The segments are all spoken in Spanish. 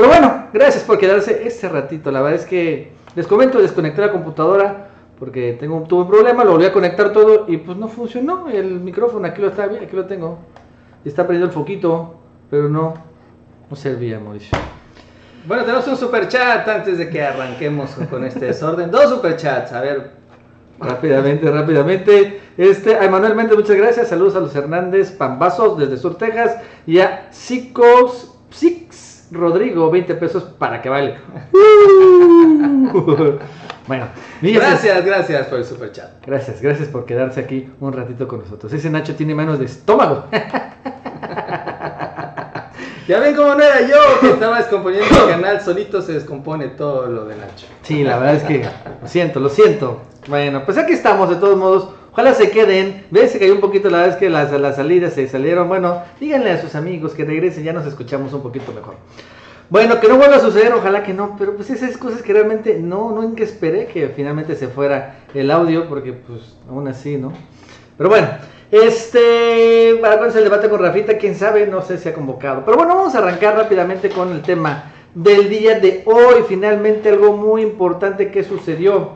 Pero bueno, gracias por quedarse este ratito. La verdad es que les comento, desconecté la computadora porque tengo, tuve un problema, lo volví a conectar todo y pues no funcionó el micrófono. Aquí lo está bien, aquí lo tengo. Está prendiendo el foquito, pero no, no servía, Mauricio. Bueno, tenemos un super chat antes de que arranquemos con este desorden. Dos super chats, a ver. Rápidamente, rápidamente. Este, a Emanuel Méndez, muchas gracias. Saludos a los Hernández Pambazos desde Sur, Texas. Y a Sicos, Six Rodrigo, 20 pesos para que vale. bueno, Gracias, gracias por el super chat. Gracias, gracias por quedarse aquí un ratito con nosotros. Ese Nacho tiene manos de estómago. Ya ven cómo no era yo que estaba descomponiendo el canal, solito se descompone todo lo de Nacho. Sí, la verdad es que lo siento, lo siento. Bueno, pues aquí estamos de todos modos. Ojalá se queden. Ves, se cayó un poquito, la es que las, las salidas se salieron. Bueno, díganle a sus amigos que regresen, ya nos escuchamos un poquito mejor. Bueno, que no vuelva a suceder, ojalá que no, pero pues esas cosas que realmente no, que esperé que finalmente se fuera el audio, porque pues aún así, ¿no? Pero bueno, este, para el debate con Rafita, quién sabe, no sé si ha convocado. Pero bueno, vamos a arrancar rápidamente con el tema del día de hoy. Finalmente algo muy importante que sucedió.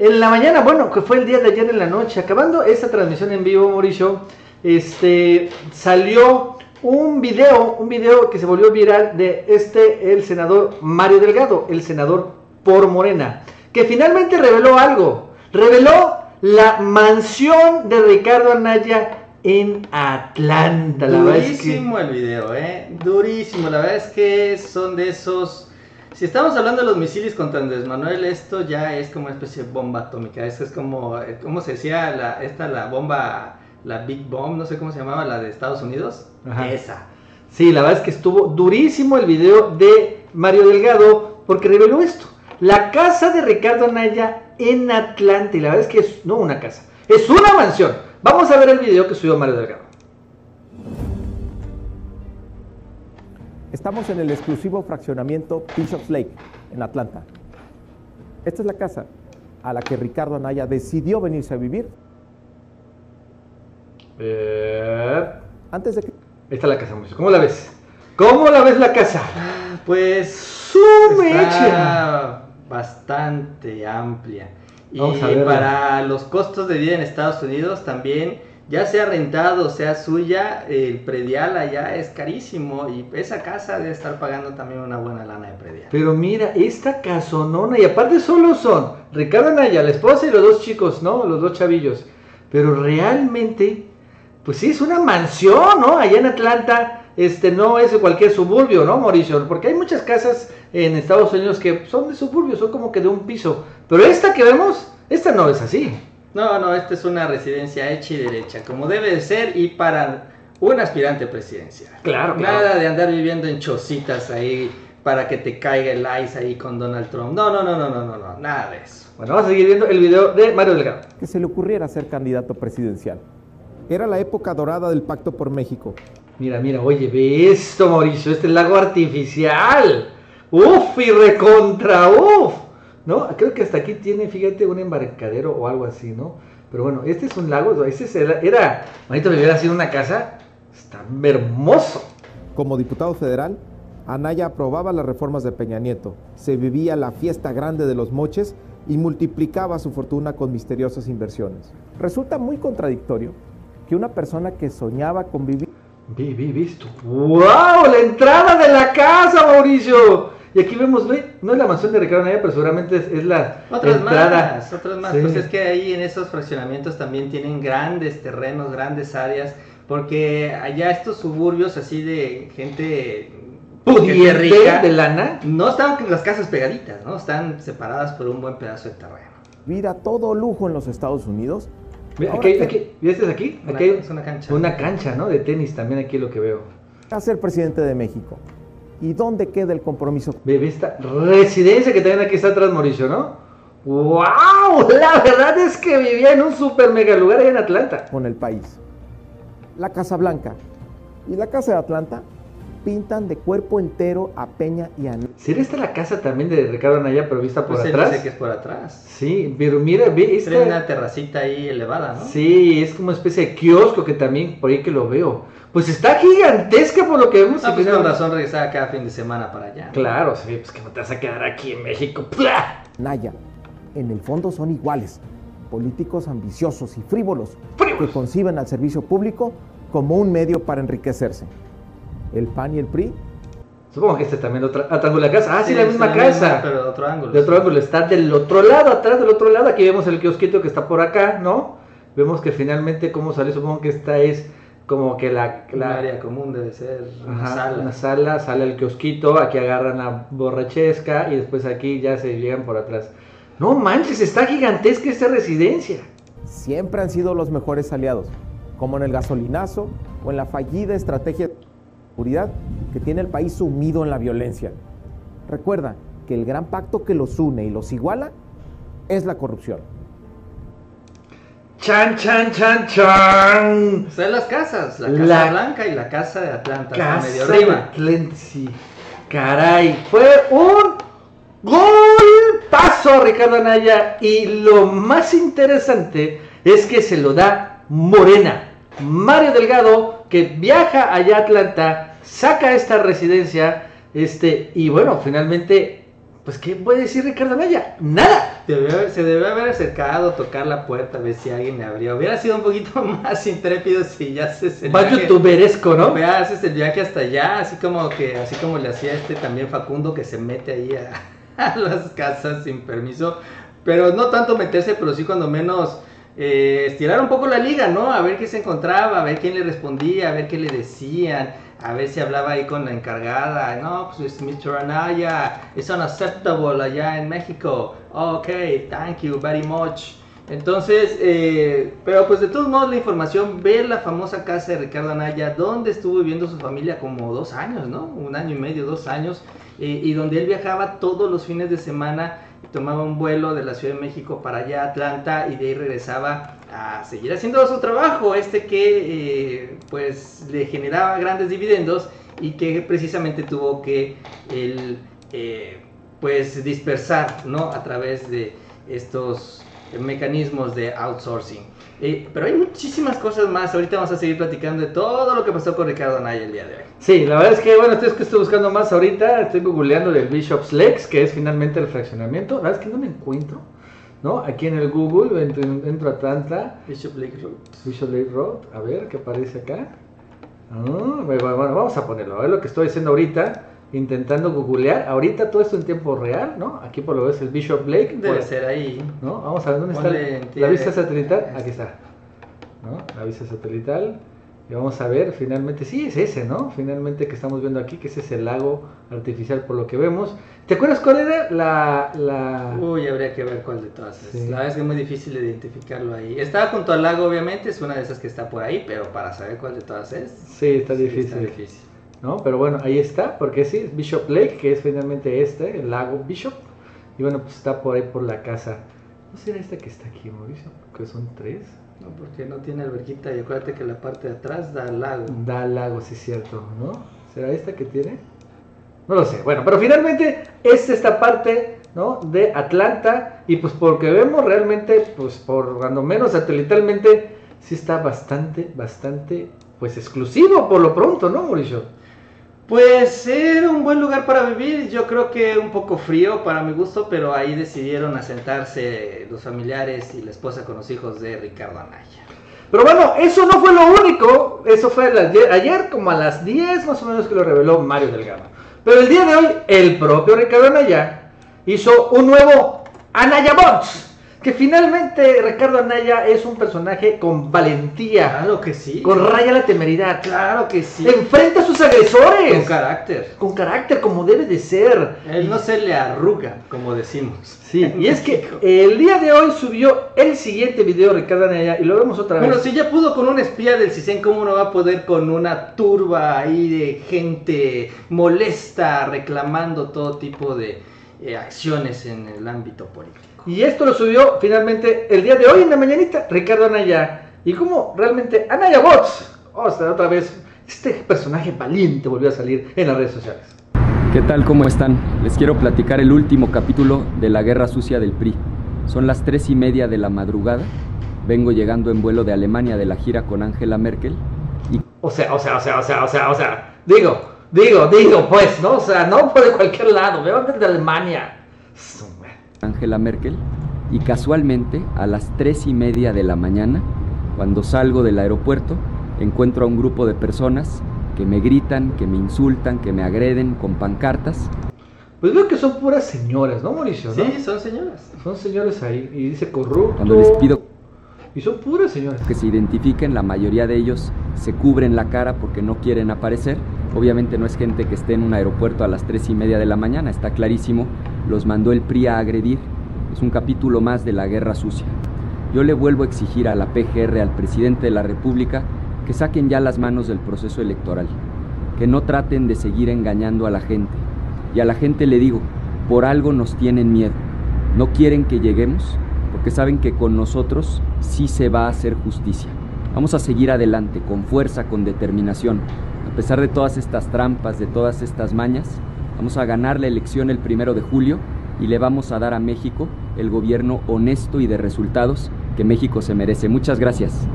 En la mañana, bueno, que fue el día de ayer en la noche, acabando esta transmisión en vivo, Mauricio, este, salió un video, un video que se volvió viral de este, el senador Mario Delgado, el senador por Morena, que finalmente reveló algo, reveló la mansión de Ricardo Anaya en Atlanta. Durísimo el video, eh. Durísimo. La verdad es que son de esos. Si estamos hablando de los misiles contra Andrés Manuel, esto ya es como una especie de bomba atómica. Eso es como, eh, ¿cómo se decía? La, esta, la bomba, la Big Bomb, no sé cómo se llamaba, la de Estados Unidos. Ajá. Esa. Sí, la verdad es que estuvo durísimo el video de Mario Delgado porque reveló esto. La casa de Ricardo Anaya en Atlanta. Y la verdad es que es no una casa, es una mansión. Vamos a ver el video que subió Mario Delgado. Estamos en el exclusivo fraccionamiento Bishop's Lake, en Atlanta. Esta es la casa a la que Ricardo Anaya decidió venirse a vivir Eh, antes de que Ahí está la casa, Mauricio. ¿Cómo la ves? ¿Cómo la ves la casa? Pues ¡Su mecha! está bastante amplia. Y Vamos a verla. para los costos de vida en Estados Unidos también, ya sea rentado, sea suya, el predial allá es carísimo y esa casa debe estar pagando también una buena lana de predial. Pero mira, esta casonona, y aparte solo son Ricardo Anaya, la esposa y los dos chicos, ¿no? Los dos chavillos. Pero realmente, pues sí, es una mansión, ¿no? Allá en Atlanta, este no es cualquier suburbio, ¿no, Mauricio? Porque hay muchas casas en Estados Unidos que son de suburbio, son como que de un piso. Pero esta que vemos, esta no es así. No, no, esta es una residencia hecha y derecha, como debe de ser y para un aspirante presidencial. Claro, claro. Nada de andar viviendo en chocitas ahí para que te caiga el ice ahí con Donald Trump. No, no, no, no, no, no, no, nada de eso. Bueno, vamos a seguir viendo el video de Mario Delgado. que se le ocurriera ser candidato presidencial. Era la época dorada del Pacto por México. Mira, mira, oye, ve esto, Mauricio, este lago artificial. Uf, y recontra, uf. ¿No? Creo que hasta aquí tiene, fíjate, un embarcadero o algo así, ¿no? Pero bueno, este es un lago, ese es el- era, manito, me hubiera sido una casa, está hermoso. Como diputado federal, Anaya aprobaba las reformas de Peña Nieto, se vivía la fiesta grande de los moches y multiplicaba su fortuna con misteriosas inversiones. Resulta muy contradictorio que una persona que soñaba con vivir Vi, vi, visto. ¡Wow! La entrada de la casa, Mauricio. Y aquí vemos, ve, no es la mansión de Ricardo Anaya, pero seguramente es, es la Otras entrada. más, otras más. Sí. Pues es que ahí en esos fraccionamientos también tienen grandes terrenos, grandes áreas, porque allá estos suburbios así de gente Pudiente rica, de lana. no están las casas pegaditas, ¿no? Están separadas por un buen pedazo de terreno. a todo lujo en los Estados Unidos. Ahora Aquí, aquí, ¿viste aquí? Una- Aquí hay es una cancha. Una cancha, ¿no? De tenis también aquí lo que veo. a ser presidente de México. ¿Y dónde queda el compromiso Ve, ve esta residencia que también aquí está atrás, Mauricio, ¿no? ¡Wow! La verdad es que vivía en un super mega lugar allá en Atlanta. con el país? La Casa Blanca y la Casa de Atlanta pintan de cuerpo entero a Peña y a ¿Sería esta la casa también de Ricardo Anaya, pero vista por Pues él atrás? dice que es por atrás. Sí, pero mira, ve esta- Tiene una terracita ahí elevada, ¿no? Sí, es como una especie de kiosco que también por ahí que lo veo. Pues está gigantesca por lo que vemos. Ah, y pues con razón regresaba cada fin de semana para allá. Claro, sí, pues que no te vas a quedar aquí en México. ¡Plah! Naya. En el fondo son iguales, políticos ambiciosos y frívolos, Frívolos. que conciben al servicio público como un medio para enriquecerse. El PAN y el PRI Supongo que esta es también otra. Ah, la casa. Ah, sí, la misma casa. pero de otro ángulo. De otro ángulo, está del otro lado, atrás del otro lado. Aquí vemos el kiosquito que está por acá, ¿no? Vemos que finalmente, cómo sale, supongo que esta es como que la. Un la área común debe ser una Ajá, sala. una sala, sale el kiosquito, aquí agarran la borrachesca y después aquí ya se llegan por atrás. No manches, está gigantesca esta residencia. siempre han sido los mejores aliados, como en el gasolinazo o en la fallida estrategia de seguridad que tiene el país sumido en la violencia. Recuerda que el gran pacto que los une y los iguala es la corrupción. Chan, chan, chan, chan. O sea, las casas, la Casa La- Blanca y la Casa de Atlanta, Casa medio de arriba. Atlanta, sí. Caray, fue un golpazo Ricardo Anaya y lo más interesante es que se lo da Morena. Mario Delgado que viaja allá a Atlanta, saca esta residencia, este, y bueno, finalmente, pues ¿qué puede decir Ricardo Anaya? Nada. Haber- se debe haber acercado, tocar la puerta, a ver si alguien le abría. Hubiera sido un poquito más intrépido si ya haces el Más youtuberesco, ¿no? Vea, haces el viaje hasta allá, así como que, así como le hacía este también Facundo que se mete ahí a, a las casas sin permiso. Pero no tanto meterse, pero sí cuando menos eh, estirar un poco la liga, ¿no? A ver qué se encontraba, a ver quién le respondía, a ver qué le decían, a ver si hablaba ahí con la encargada. No, pues es Mr. Anaya, es unacceptable allá en México. ok, thank you very much. Entonces, eh, pero pues de todos modos la información, ver la famosa casa de Ricardo Anaya, donde estuvo viviendo su familia como dos años, ¿no? Un año y medio, dos años, eh, y donde él viajaba todos los fines de semana, tomaba un vuelo de la Ciudad de México para allá a Atlanta y de ahí regresaba a seguir haciendo su trabajo, este que eh, pues le generaba grandes dividendos y que precisamente tuvo que él eh, pues dispersar, ¿no? A través de estos mecanismos de outsourcing. Eh, pero hay muchísimas cosas más. Ahorita vamos a seguir platicando de todo lo que pasó con Ricardo Anaya el día de hoy. Sí, la verdad es que, bueno, esto es que estoy buscando más ahorita, estoy googleando del Bishop's Legs, que es finalmente el fraccionamiento. La verdad es que no me encuentro, ¿no? Aquí en el Google, entro, entro a Atlanta, Bishop Lake Road. Bishop Lake Road, a ver qué aparece acá. Ah, bueno, vamos a ponerlo, a ver lo que estoy haciendo ahorita, intentando googlear, ahorita todo esto en tiempo real, ¿no? Aquí por lo ves el Bishop Lake, Debe por- ser ahí. ¿no? Vamos a ver dónde Ponle está la vista satelital. Aquí está, ¿no? La vista satelital. Y vamos a ver, finalmente, sí, es ese, ¿no? Finalmente que estamos viendo aquí, que ese es el lago artificial por lo que vemos. ¿Te acuerdas cuál era la... la... Uy, habría que ver cuál de todas. Sí. La verdad es que es muy difícil identificarlo ahí. Está junto al lago, obviamente, es una de esas que está por ahí, pero para saber cuál de todas es. Sí, está sí, difícil. está difícil. ¿No? Pero bueno, ahí está, porque sí, es Bishop Lake, que es finalmente este, el lago Bishop. Y bueno, pues está por ahí por la casa. ¿No será esta que está aquí, Mauricio? Que son tres. No, porque no tiene alberquita y acuérdate que la parte de atrás da al lago. Da al lago, sí es cierto, ¿no? ¿Será esta que tiene? No lo sé. Bueno, pero finalmente es esta parte, ¿no? De Atlanta. Y pues porque vemos realmente, pues por cuando menos satelitalmente, sí está bastante, bastante, pues exclusivo por lo pronto, ¿no, Mauricio? Pues era un buen lugar para vivir, yo creo que un poco frío para mi gusto, pero ahí decidieron asentarse los familiares y la esposa con los hijos de Ricardo Anaya. Pero bueno, eso no fue lo único. Eso fue ayer, como a las 10 más o menos, que lo reveló Mario Delgado. Pero el día de hoy, el propio Ricardo Anaya hizo un nuevo Anaya Bots. Que finalmente Ricardo Anaya es un personaje con valentía, Claro que sí. con raya la temeridad. Claro que sí. Enfrenta a sus agresores. Con carácter. Con carácter, como debe de ser. Él no se le arruga, como decimos. Sí, y es que el día de hoy subió el siguiente video Ricardo Anaya y lo vemos otra vez. Bueno, si ya pudo con un espía del CISEN, ¿cómo no va a poder con una turba ahí de gente molesta reclamando todo tipo de eh, acciones en el ámbito político? Y esto lo subió finalmente el día de hoy en la mañanita Ricardo Anaya. Y como realmente Anaya Bots, o sea, otra vez, este personaje valiente volvió a salir en las redes sociales. ¿Qué tal? ¿Cómo están? Les quiero platicar el último capítulo de la Guerra Sucia del PRI. Son las tres y media de la madrugada. Vengo llegando en vuelo de Alemania de la gira con Angela Merkel. Y... O sea, o sea, o sea, o sea, o sea, o sea, digo, digo, digo, pues, ¿no? O sea, no por de cualquier lado, me van de Alemania. Angela Merkel. Y casualmente, a las tres y media de la mañana, cuando salgo del aeropuerto, encuentro a un grupo de personas que me gritan, que me insultan, que me agreden con pancartas. Pues veo que son puras señoras, ¿no, Mauricio? ¿no? Sí, son señoras. Son señores ahí. Y dice corrupto. Cuando les pido Y son puras señoras. que se identifiquen, la mayoría de ellos se cubren la cara porque no quieren aparecer. Obviamente no es gente que esté en un aeropuerto a las tres y media de la mañana, está clarísimo. Los mandó el PRI a agredir. Es un capítulo más de la guerra sucia. Yo le vuelvo a exigir a la PGR, al presidente de la República, que saquen ya las manos del proceso electoral, que no traten de seguir engañando a la gente. Y a la gente le digo, por algo nos tienen miedo. No quieren que lleguemos porque saben que con nosotros sí se va a hacer justicia. Vamos a seguir adelante con fuerza, con determinación. A pesar de todas estas trampas, de todas estas mañas, vamos a ganar la elección el primero de julio y le vamos a dar a México el gobierno honesto y de resultados que México se merece. Muchas gracias.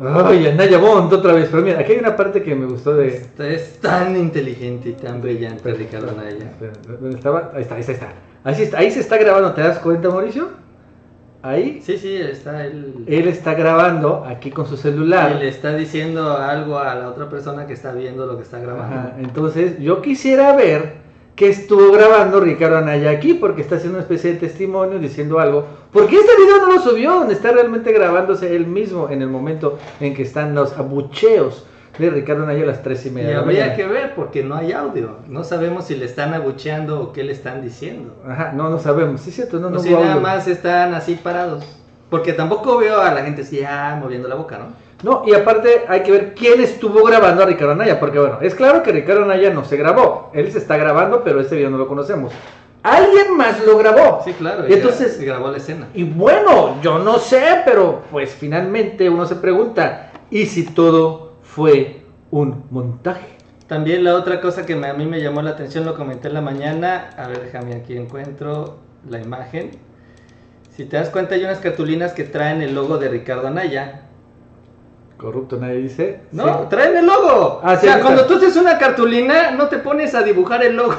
Ay, Anaya Bond otra vez. Pero mira, aquí hay una parte que me gustó de. Esta es tan inteligente y tan brillante, Ricardo Anaya. ¿Dónde estaba? Ahí está, ahí está. Ahí, está. ahí se está grabando, ¿te das cuenta, Mauricio? Ahí. Sí, sí, está él. Él está grabando aquí con su celular. Y le está diciendo algo a la otra persona que está viendo lo que está grabando. Ajá, Entonces, yo quisiera ver qué estuvo grabando Ricardo Anaya aquí, porque está haciendo una especie de testimonio diciendo algo. Porque este video no lo subió, donde está realmente grabándose él mismo en el momento en que están los abucheos de Ricardo Anaya a las tres y media. Y habría mañana. que ver porque no hay audio. No sabemos si le están abucheando o qué le están diciendo. Ajá, no, no sabemos. Sí, cierto, no, o no si hubo nada audio. más están así parados. Porque tampoco veo a la gente así ya moviendo la boca, ¿no? No, y aparte hay que ver quién estuvo grabando a Ricardo Anaya, porque bueno, es claro que Ricardo Anaya no se grabó, él se está grabando, pero este video no lo conocemos. Alguien más lo grabó. Sí, claro. Y entonces, se grabó la escena. y bueno, yo no sé, pero pues finalmente uno se pregunta, ¿y si todo fue un montaje? También la otra cosa que me- a mí me llamó la atención, lo comenté en la mañana. A ver, déjame aquí encuentro la imagen. Si te das cuenta, hay unas cartulinas que traen el logo de Ricardo Anaya. Corrupto nadie dice. No, Sí. traen el logo. Ah, o sea, cuando tú haces una cartulina, no te pones a dibujar el logo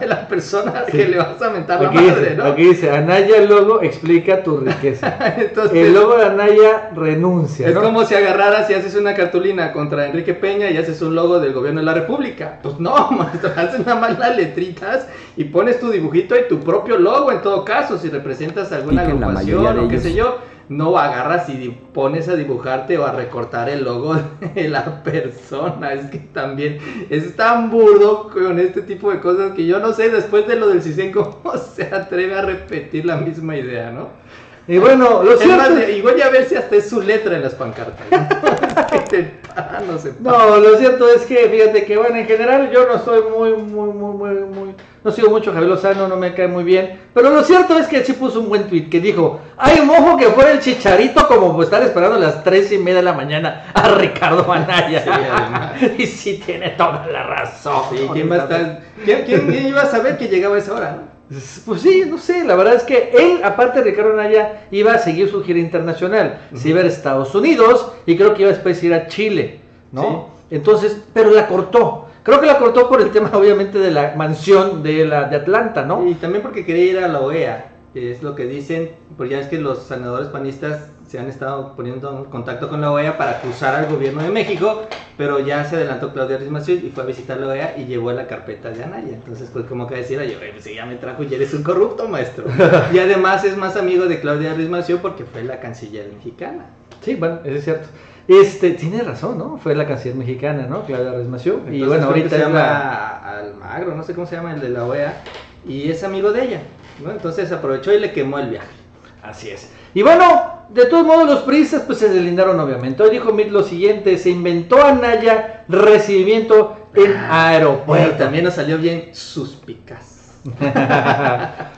de la persona Sí. que le vas a mentar la Aquí madre, dice, ¿no? aquí dice, Anaya el logo explica tu riqueza. Entonces, El logo de Anaya renuncia. es ¿no? como si agarraras y haces una cartulina contra Enrique Peña y haces un logo del gobierno de la República. Pues no, maestro, haces nada más las letritas y pones tu dibujito y tu propio logo en todo caso, si representas alguna la agrupación o qué ellos- sé yo. No agarras y pones a dibujarte o a recortar el logo de la persona. Es que también es tan burdo con este tipo de cosas que yo no sé después de lo del CISEN cómo se atreve a repetir la misma idea, ¿no? Y bueno, lo cierto más, es- de- y voy a ver si hasta es su letra en las pancartas. ¿no? No, lo cierto es que fíjate que bueno, en general yo no soy muy, muy, muy, muy, muy, no sigo mucho Javier Lozano, no me cae muy bien, pero lo cierto es que sí puso un buen tweet que dijo, ay mojo que fuera el chicharito como estar esperando a las tres y media de la mañana a Ricardo Anaya. Sí, además. y sí tiene toda la razón. Sí, ¿quién, va a estar- ¿quién, quién iba a saber que llegaba a esa hora? no? Pues sí, no sé, la verdad es que él, aparte de Ricardo Anaya, iba a seguir su gira internacional. Se iba a ir a Estados Unidos y creo que iba después a ir a Chile, ¿no? Entonces, pero la cortó. Creo que la cortó por el tema, obviamente, de la mansión de, la, de Atlanta, ¿no? Y también porque quería ir a la OEA, que es lo que dicen, porque ya es que los senadores panistas se han estado poniendo en contacto con la OEA para acusar al gobierno de México, pero ya se adelantó Claudia Ruiz Massieu y fue a visitar la OEA y llevó la carpeta de Anaya. Entonces, pues como que decir, oye, pues si ya me trajo y eres un corrupto, maestro. y además es más amigo de Claudia Ruiz Massieu porque fue la canciller mexicana. Sí, bueno, eso es cierto. Este, tiene razón, ¿no? Fue la canciller mexicana, ¿no? Claudia Ruiz Massieu. Y bueno, ahorita se es la- llama Almagro, no sé cómo se llama el de la OEA, y es amigo de ella, ¿no? Entonces aprovechó y le quemó el viaje. Así es. Y bueno, de todos modos los priistas pues se deslindaron obviamente. Hoy dijo Mitt lo siguiente, se inventó Anaya recibimiento en aeropuerto. Bueno, también nos salió bien suspicaz.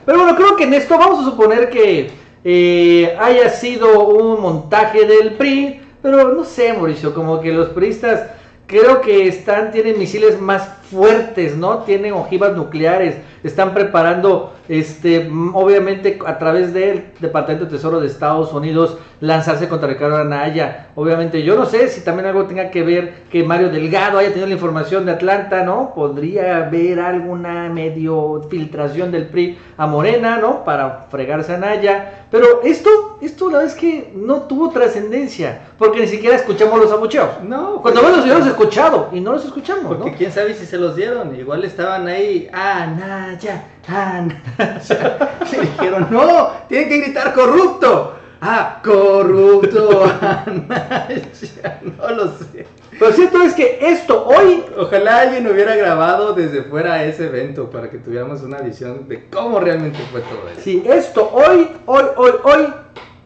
Pero bueno, creo que en esto vamos a suponer que eh, haya sido un montaje del PRI, pero no sé, Mauricio, como que los priistas creo que están, tienen misiles más fuertes, ¿no? Tienen ojivas nucleares, están preparando, este, mm, obviamente a través del Departamento de Tesoro de Estados Unidos, lanzarse contra Ricardo Anaya. Obviamente, yo no sé si también algo tenga que ver que Mario Delgado haya tenido la información de Atlanta, ¿no? Podría haber alguna medio filtración del PRI a Morena, ¿no? Para fregarse a Anaya. Pero esto, esto la verdad es que no tuvo trascendencia, porque ni siquiera escuchamos los abucheos. No, Cuando pues- menos los hubiéramos escuchado y no los escuchamos, Porque ¿no? quién sabe si se los dieron. Igual estaban ahí, Anaya, Anaya. Le dijeron, no, tienen que gritar corrupto. Ah, corrupto, Anaya. No lo sé. Pero cierto es que esto hoy Ojalá alguien hubiera grabado desde fuera ese evento para que tuviéramos una visión de cómo realmente fue todo eso. Sí, esto hoy, hoy, hoy, hoy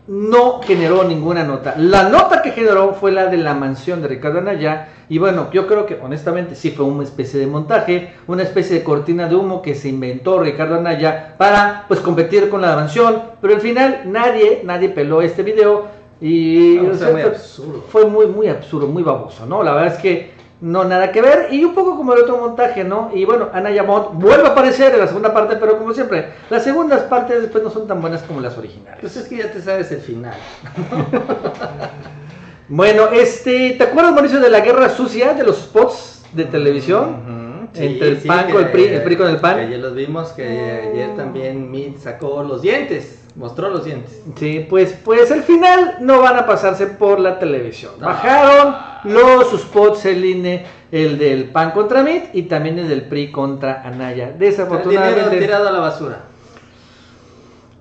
no generó ninguna nota. La nota que generó fue la de la mansión de Ricardo Anaya. Y bueno, yo creo que honestamente sí fue una especie de montaje, una especie de cortina de humo que se inventó Ricardo Anaya para pues competir con la mansión. Pero al final nadie, nadie peló este video. Y No, o o sea, sea, muy fue- absurdo. fue muy, muy absurdo, muy baboso, ¿no? La verdad es que no nada que ver. Y un poco como el otro montaje, ¿no? Y bueno, Anaya Mont vuelve a aparecer en la segunda parte, pero como siempre, las segundas partes después no son tan buenas como las originales. Pues es que ya te sabes el final. Bueno, este, ¿te acuerdas, Mauricio, de la guerra sucia de los spots de televisión? Entre el PAN con el PRI, el PRI con el PAN. que Ayer los vimos, que ayer también Meade sacó los dientes, mostró los dientes. Sí, pues, pues al final no van a pasarse por la televisión. No. Bajaron los spots, el INE, el del PAN contra MIT y también el del PRI contra Anaya. El dinero Desafortunadamente. tirado a la basura.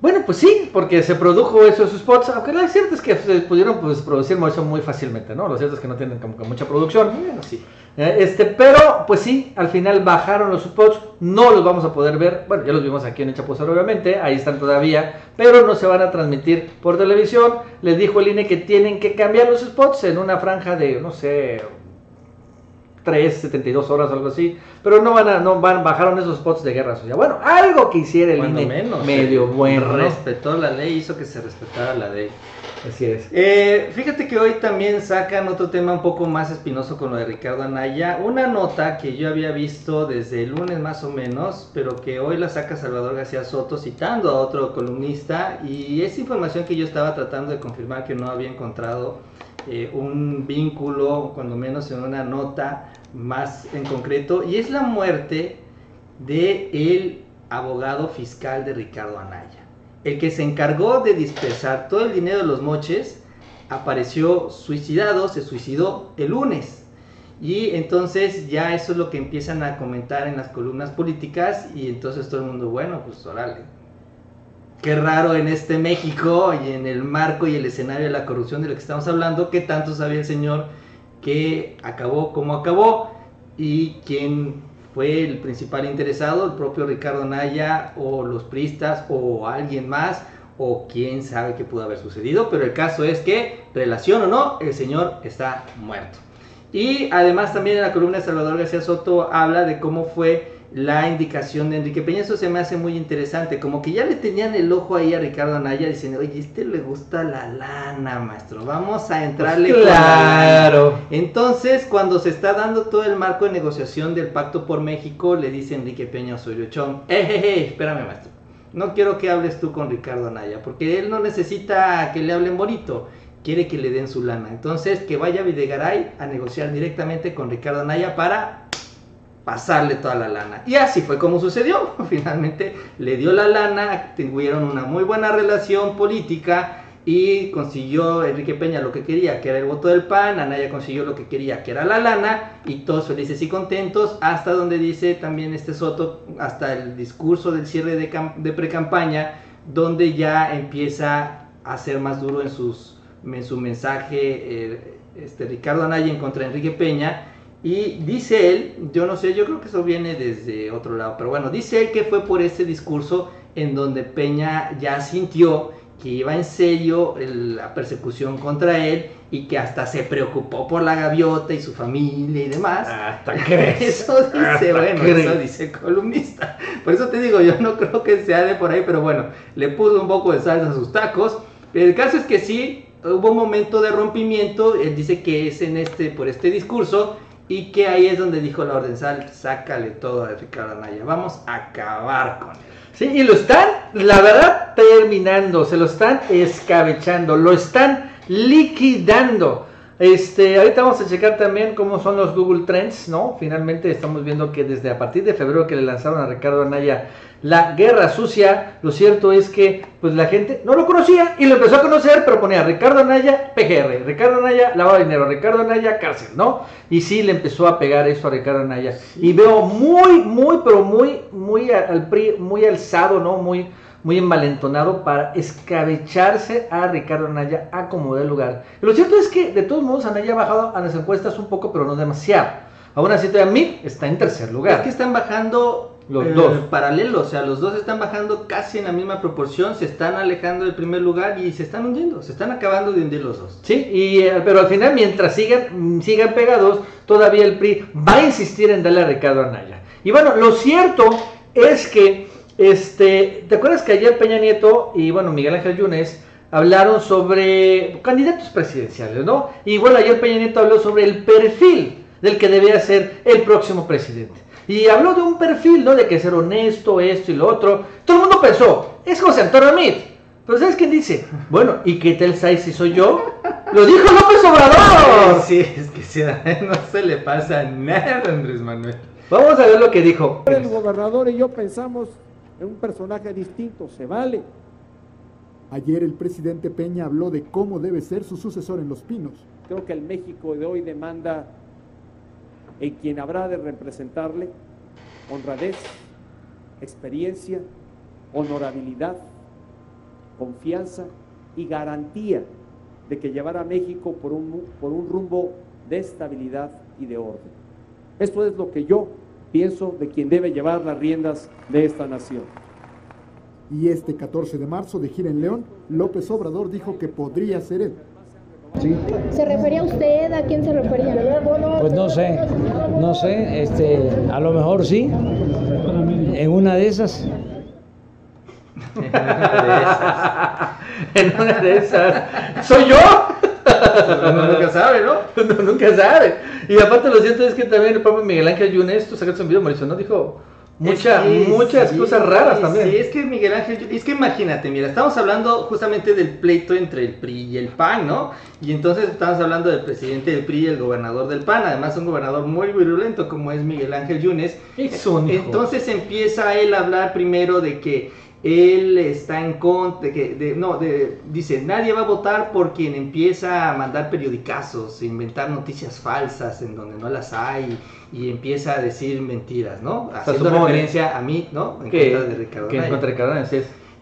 Bueno, pues sí, porque se produjo esos spots, aunque lo cierto es que se pudieron pues, producir muy fácilmente, ¿no? Lo cierto es que no tienen como que mucha producción. Bueno, sí. Eh, Este, pero pues sí, al final bajaron los spots, no los vamos a poder ver, bueno, ya los vimos aquí en el Chapuzón obviamente, ahí están todavía, pero no se van a transmitir por televisión. Les dijo el INE que tienen que cambiar los spots en una franja de, no sé, 3, 72 horas algo así, pero no van a, no van, bajaron esos spots de guerra sucia. Bueno, algo que hiciera el Cuando INE menos. medio eh, bueno, ¿no? Respetó la ley, hizo que se respetara la ley. Así es. Eh, fíjate que hoy también sacan otro tema un poco más espinoso con lo de Ricardo Anaya. Una nota que yo había visto desde el lunes más o menos, pero que hoy la saca Salvador García Soto citando a otro columnista. Y es información que yo estaba tratando de confirmar que no había encontrado eh, un vínculo, cuando menos en una nota más en concreto. Y es la muerte de el abogado fiscal de Ricardo Anaya. El que se encargó de dispersar todo el dinero de los moches apareció suicidado, se suicidó el lunes. Y entonces ya eso es lo que empiezan a comentar en las columnas políticas y entonces todo el mundo, bueno, pues órale. Qué raro en este México y en el marco y el escenario de la corrupción de lo que estamos hablando, que tanto sabía el señor que acabó como acabó y quién fue el principal interesado, el propio Ricardo Naya o los pristas o alguien más o quién sabe qué pudo haber sucedido, pero el caso es que, relación o no, el señor está muerto. Y además también en la columna de Salvador García Soto habla de cómo fue la indicación de Enrique Peña, eso se me hace muy interesante, como que ya le tenían el ojo ahí a Ricardo Anaya diciendo, oye, este le gusta la lana, maestro, vamos a entrarle lana". claro. Entonces, cuando se está dando todo el marco de negociación del Pacto por México, le dice Enrique Peña Osorio Chong, eh, eh, eh, espérame maestro, no quiero que hables tú con Ricardo Anaya, porque él no necesita que le hablen bonito, quiere que le den su lana. Entonces, que vaya a Videgaray a negociar directamente con Ricardo Anaya para pasarle toda la lana. Y así fue como sucedió. Finalmente le dio la lana, tuvieron una muy buena relación política y consiguió Enrique Peña lo que quería, que era el voto del PAN, Anaya consiguió lo que quería, que era la lana, y todos felices y contentos, hasta donde dice también este Soto, hasta el discurso del cierre de, de pre-campaña, donde ya empieza a ser más duro en, sus, en su mensaje eh, este, Ricardo Anaya en contra Enrique Peña, y dice él, yo no sé, yo creo que eso viene desde otro lado, pero bueno, dice él que fue por ese discurso en donde Peña ya sintió que iba en serio el- la persecución contra él y que hasta se preocupó por la gaviota y su familia y demás. Hasta crees. Eso dice, Hasta bueno, crees. eso dice el columnista. Por eso te digo, yo no creo que sea de por ahí, pero bueno, le puso un poco de salsa a sus tacos. Pero el caso es que sí, hubo un momento de rompimiento, él dice que es en este, por este discurso, y que ahí es donde dijo la orden sal, sácale todo a Ricardo Anaya, vamos a acabar con él. Sí, y lo están, la verdad, terminando, se lo están escabechando, lo están liquidando. Este, ahorita vamos a checar también cómo son los Google Trends, ¿no? Finalmente estamos viendo que desde a partir de febrero que le lanzaron a Ricardo Anaya la guerra sucia, lo cierto es que pues la gente no lo conocía y lo empezó a conocer, pero ponía Ricardo Anaya PGR, Ricardo Anaya lavado de dinero, Ricardo Anaya cárcel, ¿no? Y sí le empezó a pegar eso a Ricardo Anaya. Y veo muy, muy, pero muy, muy al PRI, muy alzado, ¿no? Muy, muy envalentonado para escabecharse a Ricardo Anaya a como el lugar. Y lo cierto es que de todos modos Anaya ha bajado a las encuestas un poco, pero no demasiado. Aún así todavía mí está en tercer lugar. Es que están bajando Los eh, dos. paralelo, o sea, los dos están bajando casi en la misma proporción, se están alejando del primer lugar y se están hundiendo, se están acabando de hundir los dos. Sí, y, eh, pero al final, mientras sigan, mm, sigan pegados, todavía el PRI va a insistir en darle a Ricardo Anaya. Y bueno, lo cierto es que, este, ¿te acuerdas que ayer Peña Nieto y bueno, Miguel Ángel Yunes hablaron sobre candidatos presidenciales, ¿no? Y bueno, ayer Peña Nieto habló sobre el perfil del que debía ser el próximo presidente. Y habló de un perfil, ¿no? De que ser honesto, esto y lo otro. Todo el mundo pensó, es José Antonio Meade. Pero ¿sabes quién dice? Bueno, ¿y qué tal sabes si soy yo? ¡Lo dijo López Obrador! Sí, es que sí, no se le pasa nada a Andrés Manuel. Vamos a ver lo que dijo. El gobernador y yo pensamos en un personaje distinto, se vale. Ayer el presidente Peña habló de cómo debe ser su sucesor en Los Pinos. Creo que el México de hoy demanda en quien habrá de representarle honradez, experiencia, honorabilidad, confianza y garantía de que llevará a México por un, por un rumbo de estabilidad y de orden. Esto es lo que yo pienso de quien debe llevar las riendas de esta nación. Y este 14 de marzo de gira en León, López Obrador dijo que podría ser él. ¿Se refería a usted? ¿A quién se refería? Pues no sé, no sé, este, a lo mejor sí, en una de esas. en una de esas. ¿Soy yo? Uno nunca sabe, ¿no? Uno nunca sabe. Y aparte lo cierto es que también el propio Miguel Ángel Yunes, tú sacaste un video, Mauricio, ¿no? Dijo mucha, Es que muchas sí, cosas raras también. Sí, es que Miguel Ángel, es que imagínate, mira, estamos hablando justamente del pleito entre el PRI y el PAN, ¿no? Y entonces estamos hablando del presidente del PRI y el gobernador del PAN, además un gobernador muy virulento como es Miguel Ángel Yunes. Es un hijo. Entonces empieza él a hablar primero de que él está en contra, de que, de- no, de- dice, nadie va a votar por quien empieza a mandar periodicazos, inventar noticias falsas en donde no las hay y empieza a decir mentiras, ¿no? Haciendo supone referencia a mí, ¿no? En que, contra de Ricardo que en contra de Ricardo Anaya.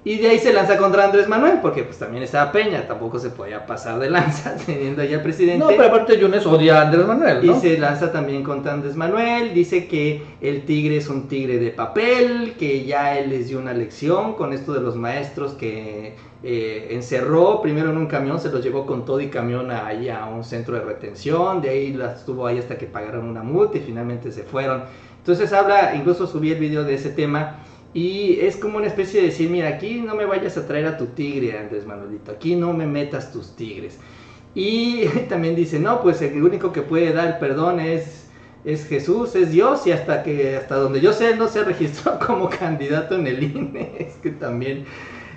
Y de ahí se lanza contra Andrés Manuel, porque pues también estaba Peña, tampoco se podía pasar de lanza teniendo ahí al presidente. No, pero aparte Yunes odia a Andrés Manuel, Y se lanza también contra Andrés Manuel, dice que el tigre es un tigre de papel, que ya él les dio una lección con esto de los maestros que eh, encerró primero en un camión, se los llevó con todo y camión ahí a un centro de retención, de ahí las estuvo ahí hasta que pagaron una multa y finalmente se fueron. Entonces habla, incluso subí el video de ese tema y es como una especie de decir, mira, aquí no me vayas a traer a tu tigre, Andrés Manuelito, aquí no me metas tus tigres. Y también dice, no, pues el único que puede dar perdón es, es Jesús, es Dios, y hasta que hasta donde yo sé, no se registró como candidato en el INE. Es que también...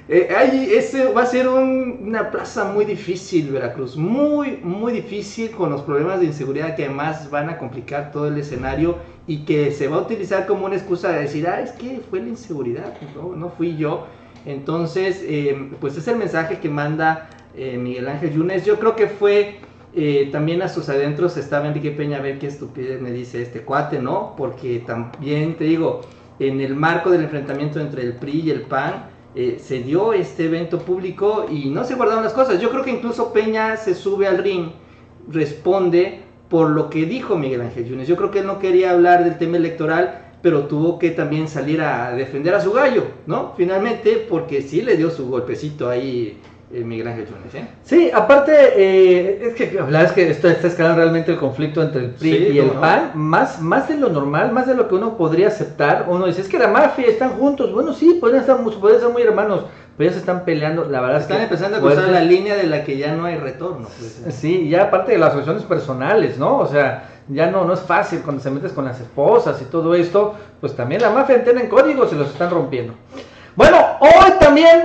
eh, ese va a ser un- una plaza muy difícil, Veracruz, muy, muy difícil con los problemas de inseguridad que además van a complicar todo el escenario y que se va a utilizar como una excusa de decir, ah, es que fue la inseguridad, no, no fui yo. Entonces, eh, pues es el mensaje que manda eh, Miguel Ángel Yunes. Yo creo que fue eh, también a sus adentros estaba Enrique Peña a ver qué estupidez me dice este cuate, ¿no? Porque también te digo, en el marco del enfrentamiento entre el PRI y el PAN, eh, se dio este evento público y no se guardaron las cosas. Yo creo que incluso Peña se sube al ring, responde por lo que dijo Miguel Ángel Yunes. Yo creo que él no quería hablar del tema electoral, pero tuvo que también salir a defender a su gallo, ¿no? Finalmente, porque sí le dio su golpecito ahí Miguel Ángel Yunes, ¿eh? Sí, aparte, eh, es que la verdad es que esto está escalando realmente el conflicto entre el PRI Sí, y el no. PAN, más, más de lo normal, más de lo que uno podría aceptar. Uno dice, es que la mafia están juntos. Bueno, sí, podrían, estar, podrían ser muy hermanos, pero ya se están peleando. La verdad Están es que empezando a cruzar fuertes. la línea de la que ya no hay retorno. pues. Sí, ya aparte de las acciones personales, ¿no? O sea, ya no, no es fácil cuando se metes con las esposas y todo esto, pues también la mafia tienen códigos y los están rompiendo. Bueno, hoy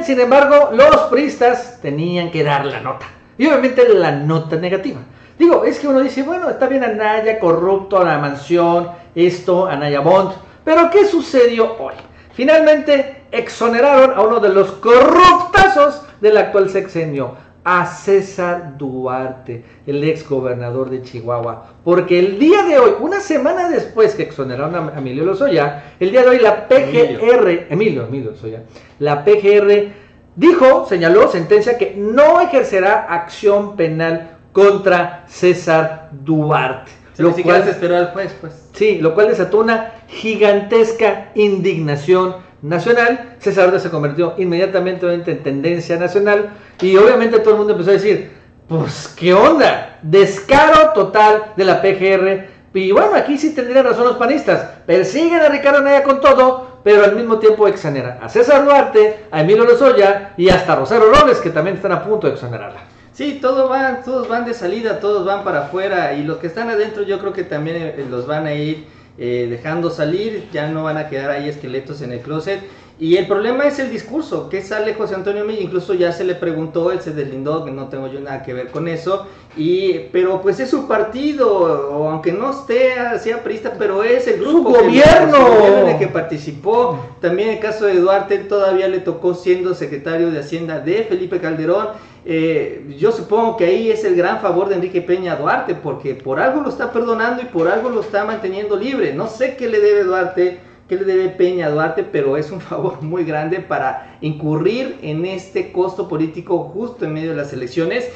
sin embargo, los priistas tenían que dar la nota. Y obviamente la nota negativa. Digo, es que uno dice, bueno, está bien Anaya, corrupto, la mansión, esto, Anaya Bond. Pero ¿qué sucedió hoy? Finalmente exoneraron a uno de los corruptazos del actual sexenio, a César Duarte, el ex gobernador de Chihuahua. Porque el día de hoy, una semana después que exoneraron a Emilio Lozoya, el día de hoy la PGR, Emilio, Emilio Lozoya, la PGR dijo, señaló, sentencia que no ejercerá acción penal contra César Duarte. Ni siquiera se esperó al juez, pues. Sí, lo cual desató una gigantesca indignación nacional. César Duarte se convirtió inmediatamente en tendencia nacional y obviamente todo el mundo empezó a decir, pues, ¿qué onda? Descaro total de la PGR. Y bueno, aquí sí tendrían razón los panistas. Persiguen a Ricardo Naya con todo, pero al mismo tiempo exoneran a César Duarte, a Emilio Lozoya y hasta Rosario Robles, que también están a punto de exonerarla. Sí, todos van, todos van de salida, todos van para afuera y los que están adentro yo creo que también eh, los van a ir eh, dejando salir, ya no van a quedar ahí esqueletos en el closet. Y el problema es el discurso, que sale José Antonio Milla, incluso ya se le preguntó, él se deslindó, que no tengo yo nada que ver con eso, y, pero pues es su partido, o aunque no esté, sea priista, pero es el grupo que- gobierno! su gobierno en el que participó. También el caso de Duarte, él todavía le tocó siendo secretario de Hacienda de Felipe Calderón. Eh, yo supongo que ahí es el gran favor de Enrique Peña Duarte, porque por algo lo está perdonando y por algo lo está manteniendo libre. No sé qué le debe Duarte, qué le debe Peña Duarte, pero es un favor muy grande para incurrir en este costo político justo en medio de las elecciones.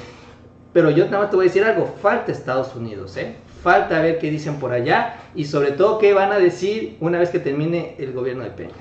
Pero yo nada más te voy a decir algo, falta Estados Unidos, ¿eh? Falta ver qué dicen por allá y sobre todo qué van a decir una vez que termine el gobierno de Peña.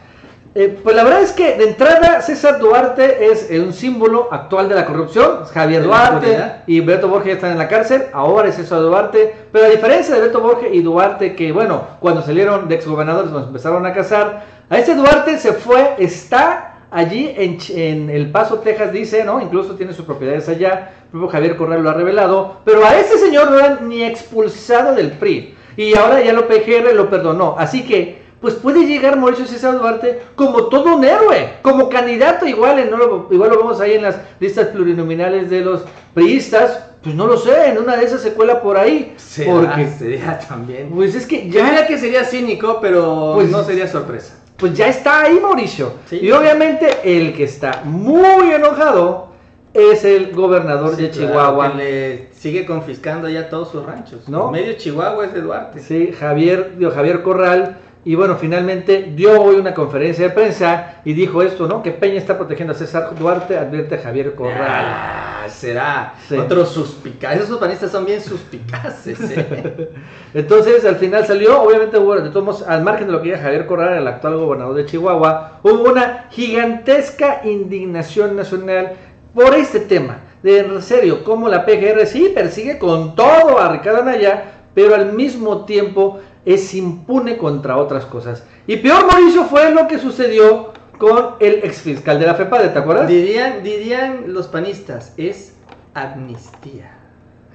Eh, pues la verdad es que de entrada César Duarte es eh, un símbolo actual de la corrupción. Javier Duarte y Beto Borges ya están en la cárcel. Ahora es César Duarte. Pero a diferencia de Beto Borges y Duarte, que bueno, cuando salieron de exgobernadores nos empezaron a casar, a ese Duarte se fue, está allí en, en El Paso, Texas, dice, ¿no? Incluso tiene sus propiedades allá. El propio Javier Corral lo ha revelado. Pero a ese señor no han ni expulsado del PRI. Y ahora ya lo PGR lo perdonó. Así que pues puede llegar Mauricio César Duarte como todo un héroe, como candidato igual, en- no lo, igual lo vemos ahí en las listas plurinominales de los priistas, pues no lo sé, en una de esas se cuela por ahí, porque sería también. pues es que Yo ya, que sería cínico, pero Pues- no sería sorpresa. pues ya está ahí Mauricio, Sí. y obviamente el que está muy enojado es el gobernador de Sí, claro, Chihuahua, que le sigue confiscando ya todos sus ranchos. ¿No? Medio Chihuahua es de Duarte. Sí, Javier, digo, Javier Corral. Y bueno, finalmente dio hoy una conferencia de prensa y dijo esto, ¿no? Que Peña está protegiendo a César Duarte, advierte a Javier Corral. Ah, será. Sí. Otros suspicaces. Esos panistas son bien suspicaces. ¿eh? Entonces, al final salió, obviamente, hubo, de todos modos, al margen de lo que diga Javier Corral, el actual gobernador de Chihuahua, hubo una gigantesca indignación nacional por este tema. De en serio, como la PGR sí persigue con todo a Ricardo Anaya, pero al mismo tiempo es impune contra otras cosas. Y peor, Mauricio, fue lo que sucedió con el exfiscal de la FEPADE, ¿te acuerdas? dirían, dirían los panistas, es amnistía.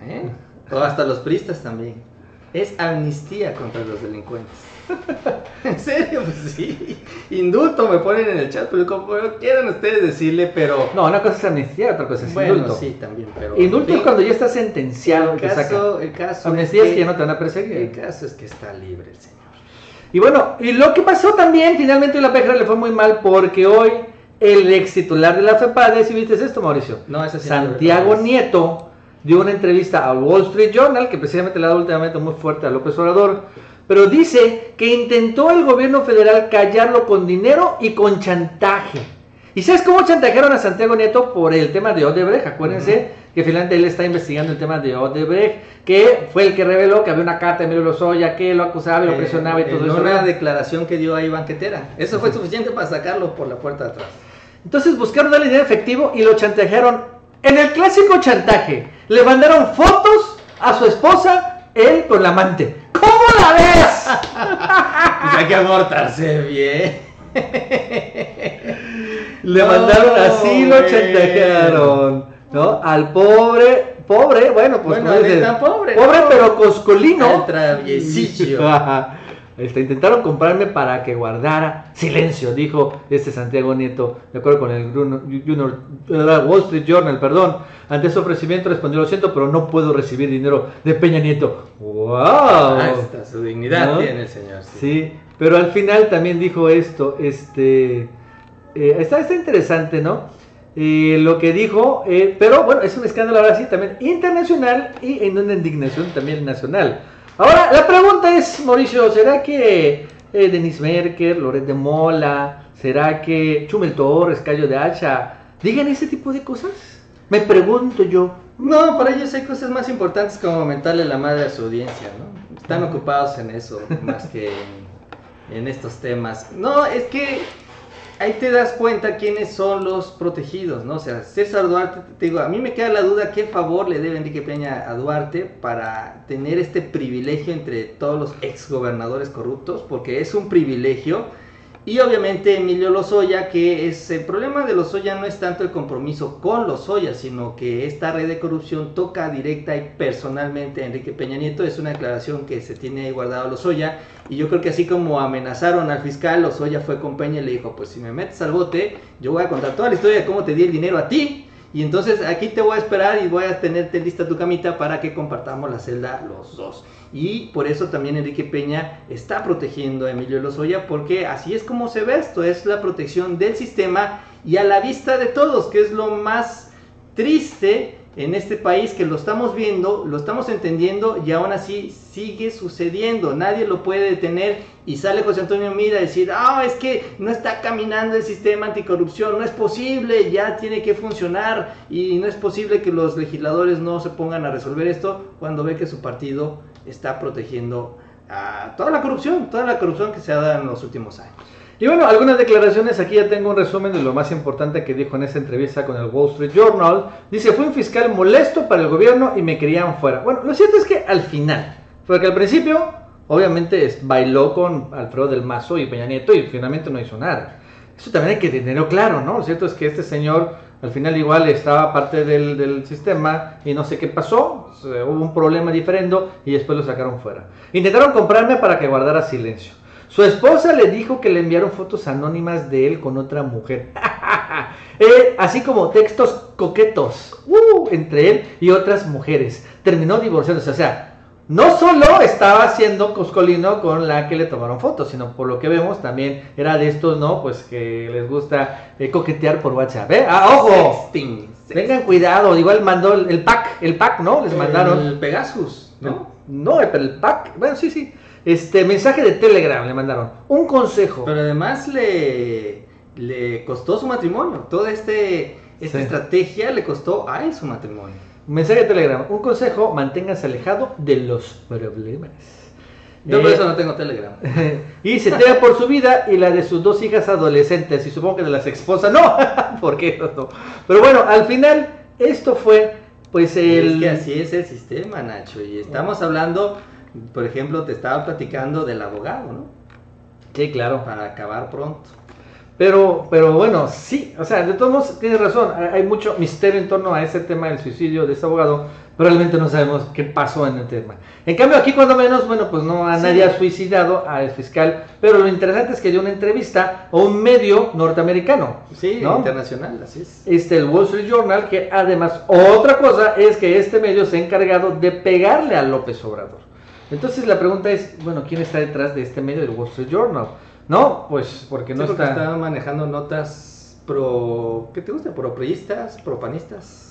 ¿eh? O hasta los pristas también. Es amnistía contra los delincuentes. en serio, pues sí. Indulto me ponen en el chat, pero como quieran ustedes decirle, pero. No, una cosa es amnistía, otra cosa es bueno, indulto. sí, también, pero. Indulto es cuando ya está sentenciado el caso, el caso Amnistía es es que ya no te van a perseguir. El caso es que está libre el señor. Y bueno, y lo que pasó también, finalmente la PGR le fue muy mal porque hoy el ex titular de la FEPADE, si viste esto, Mauricio? No, ese sí no lo Santiago. Nieto dio una entrevista al Wall Street Journal, que precisamente le ha dado últimamente muy fuerte a López Obrador, pero dice que intentó el gobierno federal callarlo con dinero y con chantaje. ¿Y sabes cómo chantajearon a Santiago Nieto por el tema de Odebrecht? Acuérdense que finalmente él está investigando el tema de Odebrecht, que fue el que reveló que había una carta de Emilio Lozoya que lo acusaba y lo Eh, presionaba y todo eso. una declaración que dio ahí Banquetera. Eso fue suficiente para sacarlo por la puerta de atrás. Entonces buscaron darle dinero efectivo y lo chantajearon En el clásico chantaje, le mandaron fotos a su esposa, él con la amante. ¿Cómo la ves? Pues hay que amortarse bien. Le mandaron así, lo chantajearon, ¿no? Al pobre, pobre, bueno, pues Bueno, dices, tan pobre, pobre ¿no? pero coscolino. Al. Este, intentaron comprarme para que guardara silencio, dijo este Santiago Nieto, de acuerdo con el eh, Wall Street Journal, perdón. Ante ese ofrecimiento respondió, lo siento, pero no puedo recibir dinero de Peña Nieto. ¡Wow! Ah, está, su dignidad ¿No? tiene el señor. sí. Sí, pero al final también dijo esto, este, eh, está, está interesante, ¿no? Eh, lo que dijo, eh, pero bueno, es un escándalo ahora sí también internacional y en una indignación también nacional. Ahora, la pregunta es, Mauricio, ¿será que eh, Denis Merker, Loret de Mola, será que Chumel Torres, Cayo de Hacha, digan ese tipo de cosas? Me pregunto yo. No, para ellos hay cosas más importantes como mentarle la madre a su audiencia, ¿no? Están ocupados en eso más que en, en estos temas. No, es que ahí te das cuenta quiénes son los protegidos, ¿no? O sea, César Duarte, te digo, a mí me queda la duda qué favor le debe Enrique Peña a Duarte para tener este privilegio entre todos los exgobernadores corruptos, porque es un privilegio. Y obviamente Emilio Lozoya, que es el problema de Lozoya no es tanto el compromiso con Lozoya, sino que esta red de corrupción toca directa y personalmente a Enrique Peña Nieto. Es una declaración que se tiene ahí guardado Lozoya. Y yo creo que así como amenazaron al fiscal, Lozoya fue con Peña y le dijo, pues si me metes al bote, yo voy a contar toda la historia de cómo te di el dinero a ti. Y entonces aquí te voy a esperar y voy a tenerte lista tu camita para que compartamos la celda los dos. Y por eso también Enrique Peña está protegiendo a Emilio Lozoya, porque así es como se ve esto, es la protección del sistema y a la vista de todos, que es lo más triste en este país, que lo estamos viendo, lo estamos entendiendo y aún así sigue sucediendo, nadie lo puede detener y sale José Antonio Mira a decir, ah, es que no está caminando el sistema anticorrupción, no es posible, ya tiene que funcionar y no es posible que los legisladores no se pongan a resolver esto cuando ve que su partido está protegiendo a toda la corrupción, toda la corrupción que se ha dado en los últimos años. Y bueno, algunas declaraciones, aquí ya tengo un resumen de lo más importante que dijo en esa entrevista con el Wall Street Journal. Dice, fui un fiscal molesto para el gobierno y me querían fuera. Bueno, lo cierto es que al final, porque al principio, obviamente bailó con Alfredo del Mazo y Peña Nieto y finalmente no hizo nada. Eso también hay que tenerlo claro, ¿no? Lo cierto es que este señor al final igual estaba parte del, del sistema y no sé qué pasó, hubo un problema diferendo y después lo sacaron fuera. Intentaron comprarme para que guardara silencio. Su esposa le dijo que le enviaron fotos anónimas de él con otra mujer. Eh, así como textos coquetos uh, entre él y otras mujeres. Terminó divorciándose. O sea, no solo estaba haciendo coscolino con la que le tomaron fotos, sino por lo que vemos también era de estos, ¿no? Pues que les gusta eh, coquetear por WhatsApp. ¿eh? ¡Ah, ojo! Sexting, Tengan cuidado, igual mandó el, el pack, el pack, ¿no? Les mandaron. El Pegasus, ¿no? No, pero el pack, bueno, sí, sí. Este mensaje de Telegram le mandaron. Un consejo. Pero además le, le costó su matrimonio. Toda este, esta Sí. estrategia le costó a él su matrimonio. Mensaje de Telegram. Un consejo, manténgase alejado de los problemas. Yo por Eh, eso no tengo Telegram. y se teme por su vida y la de sus dos hijas adolescentes. Y supongo que de las esposas. No, ¿por qué no? Pero bueno, al final, esto fue, pues, el. Es que así es el sistema, Nacho. Y estamos hablando, por ejemplo, te estaba platicando del abogado, ¿no? Sí, claro. Para acabar pronto. Pero, pero bueno, sí, o sea, de todos modos tienes razón, hay mucho misterio en torno a ese tema del suicidio de ese abogado, pero realmente no sabemos qué pasó en el tema. En cambio, aquí cuando menos, bueno, pues no a Sí. nadie ha suicidado al fiscal, pero lo interesante es que dio una entrevista a un medio norteamericano, Sí, ¿no? internacional, así es. Este, el Wall Street Journal, que además, otra cosa es que este medio se ha encargado de pegarle a López Obrador. Entonces la pregunta es, bueno, ¿quién está detrás de este medio del Wall Street Journal? No, pues porque no Sí, porque está... manejando notas pro. ¿Qué te gusta? ¿Pro priistas? ¿Pro panistas?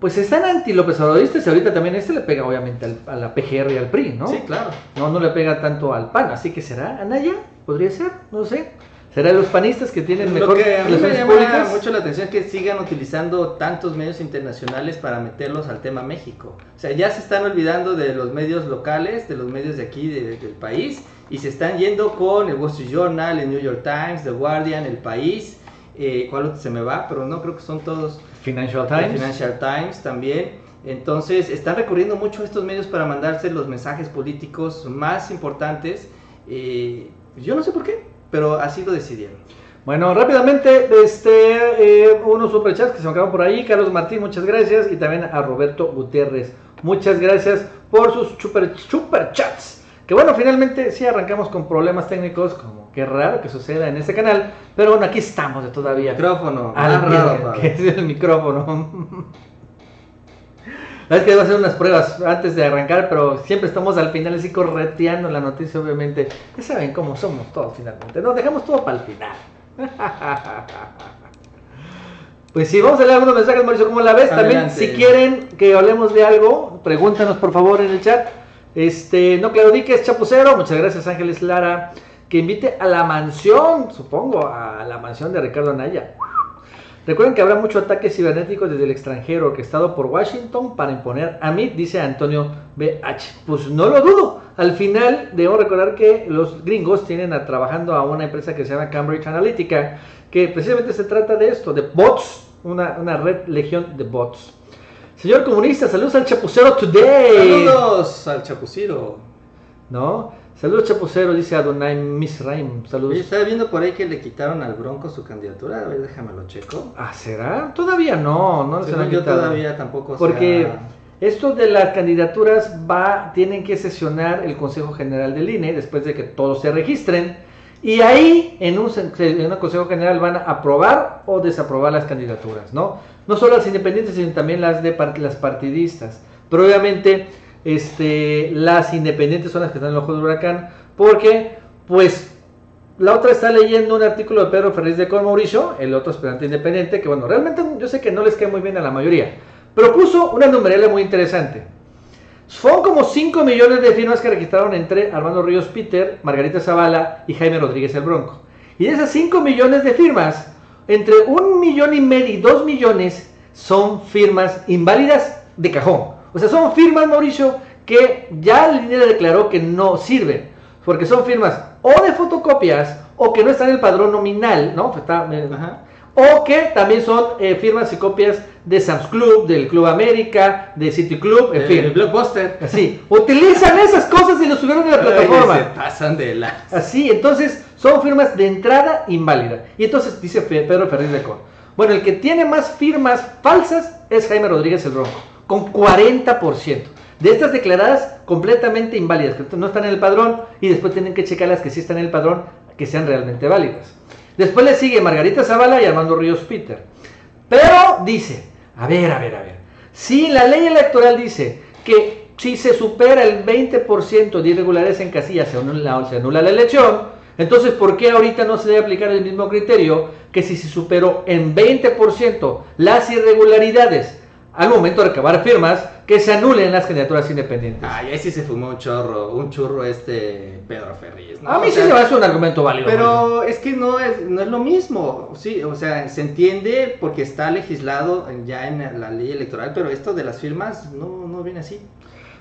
Pues están anti López Obradoristas y ahorita también este le pega obviamente al- a la PGR y al PRI, ¿no? Sí, claro. No, no le pega tanto al PAN, así que será Anaya, podría ser, no sé. ¿Será los panistas que tienen Lo mejor que a mí me llama públicas? mucho la atención es que sigan utilizando tantos medios internacionales para meterlos al tema México. O sea, ya se están olvidando de los medios locales, de los medios de aquí, de- del país, y se están yendo con el Wall Street Journal, el New York Times, The Guardian, El País, eh, ¿cuál otro se me va? Pero no creo que son todos. Financial El Times. Financial Times también. Entonces, están recurriendo mucho a estos medios para mandarse los mensajes políticos más importantes. Eh, yo no sé por qué, pero así lo decidieron. Bueno, rápidamente, este, eh, unos superchats que se me acaban por ahí. Carlos Martín, muchas gracias. Y también a Roberto Gutiérrez. Muchas gracias por sus super, super chats. Que bueno, finalmente sí arrancamos con problemas técnicos, como que raro que suceda en este canal. Pero bueno, aquí estamos todavía. Micrófono, Al raro, que es el micrófono. La es que debo hacer unas pruebas antes de arrancar, pero siempre estamos al final así correteando la noticia, obviamente. Ya saben cómo somos todos finalmente. No, dejamos todo para el final. Pues sí, vamos a leer algunos mensajes, Mauricio, ¿cómo la ves? También, si quieren que hablemos de algo, pregúntanos por favor en el chat. Este, no claudiques, chapucero, muchas gracias Ángeles Lara, que invite a la mansión, supongo, a la mansión de Ricardo Anaya. Recuerden que habrá mucho ataque cibernético desde el extranjero orquestado por Washington para imponer a mí, dice Antonio BH. Pues no lo dudo. Al final debemos recordar que los gringos tienen a- trabajando a una empresa que se llama Cambridge Analytica, que precisamente se trata de esto, de bots, una, una red legión de bots. Señor comunista, saludos al Chapucero Today. Saludos al Chapuciro. ¿No? Saludos Chapucero, dice Adonai Misraim. Saludos. Oye, estaba viendo por ahí que le quitaron al Bronco su candidatura. A ver, déjame lo checo. Ah, ¿será? Todavía no, no se yo quitado. todavía tampoco se Porque ha- esto de las candidaturas va, tienen que sesionar el Consejo General del INE después de que todos se registren. Y ahí, en un, sen- en un Consejo General, van a aprobar o desaprobar las candidaturas, ¿no? No solo las independientes, sino también las de las partidistas. Pero obviamente, este, las independientes son las que están en el ojo del huracán, porque, pues, la otra está leyendo un artículo de Pedro Ferriz de Con Mauricio, el otro aspirante independiente, que bueno, realmente yo sé que no les cae muy bien a la mayoría, pero puso una numeralia muy interesante. Fueron como 5 millones de firmas que registraron entre Armando Ríos Peter, Margarita Zavala y Jaime Rodríguez el Bronco. Y de esas 5 millones de firmas, entre un millón y medio y 2 millones son firmas inválidas de cajón. O sea, son firmas, Mauricio, que ya el INE declaró que no sirven. Porque son firmas o de fotocopias o que no están en el padrón nominal, ¿no? Está, eh, Ajá. o que también son eh, firmas y copias de Sam's Club, del Club América, de City Club, en El fin. Blockbuster. Así, utilizan esas cosas y lo subieron a la Ay, se plataforma. pasan de la. Así, entonces son firmas de entrada inválida. Y entonces dice Pedro Ferriz de Con. Bueno, el que tiene más firmas falsas es Jaime Rodríguez el Bronco, con 40%. De estas declaradas completamente inválidas, que no están en el padrón y después tienen que checar las que sí están en el padrón, que sean realmente válidas. Después le sigue Margarita Zavala y Armando Ríos Peter. Pero dice, a ver, a ver, a ver. Si la ley electoral dice que si se supera el 20% de irregularidades en casillas se anula, se anula la elección, entonces ¿por qué ahorita no se debe aplicar el mismo criterio que si se superó en 20% las irregularidades al momento de recabar firmas que se anulen las candidaturas independientes? Ay, ahí sí se fumó un chorro, un churro este Pedro Ferriz. ¿no? a mí O sí sea, se me hace un argumento válido. Pero es que no es, no es lo mismo, sí, o sea, se entiende porque está legislado ya en la ley electoral, pero esto de las firmas no, no viene así.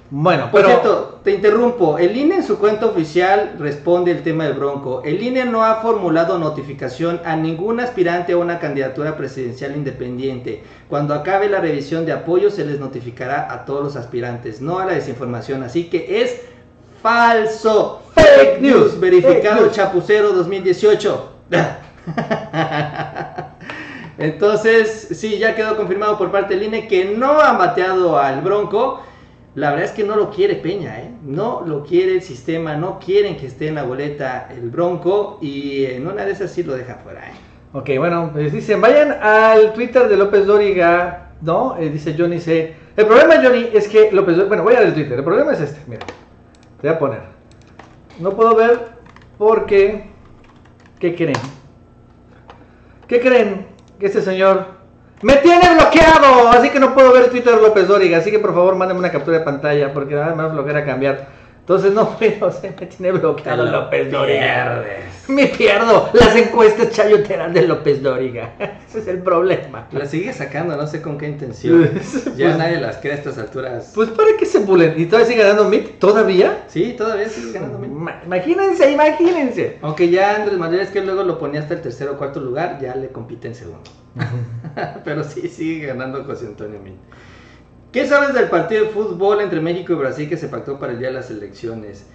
Bueno, Por pero... cierto, te interrumpo, el INE en su cuenta oficial responde el tema del Bronco. El INE no ha formulado notificación a ningún aspirante a una candidatura presidencial independiente. Cuando acabe la revisión de apoyo se les notificará a todos los aspirantes, no a la desinformación, así que es falso. Fake news. Verificado Fake. Chapucero 2018. Entonces, sí, ya quedó confirmado por parte del INE que no ha mateado al Bronco. La verdad es que no lo quiere Peña, ¿eh? No lo quiere el sistema, no quieren que esté en la boleta el Bronco y en una de esas sí lo deja fuera, ¿eh? Ok, bueno, pues dicen, vayan al Twitter de López Dóriga, ¿no? Eh, dice Johnny C. El problema, Johnny, es que López Dóriga, bueno, voy al Twitter, el problema es este, mira, te voy a poner. No puedo ver porque, ¿qué creen? ¿Qué creen? Que este señor me tiene bloqueado, así que no puedo ver el Twitter López Dóriga, así que por favor mándenme una captura de pantalla porque nada más flojera cambiar Entonces no puedo, se me tiene bloqueado lo López Dóriga. pierdes. Me pierdo las encuestas chayoteras de López Dóriga. Ese es el problema. La sigue sacando, no sé con qué intención. ya Pues- nadie las cree a estas alturas. Pues para que se bulen. ¿Y todavía sigue ganando MIT? ¿Todavía? sí, todavía sigue ganando. Ma- Imagínense, imagínense. Aunque ya Andrés Manuel es que luego lo ponía hasta el tercero o cuarto lugar, ya le compite en segundo. Pero sí, sigue ganando José Antonio Min. ¿Qué sabes del partido de fútbol entre México y Brasil que se pactó para el día de las elecciones?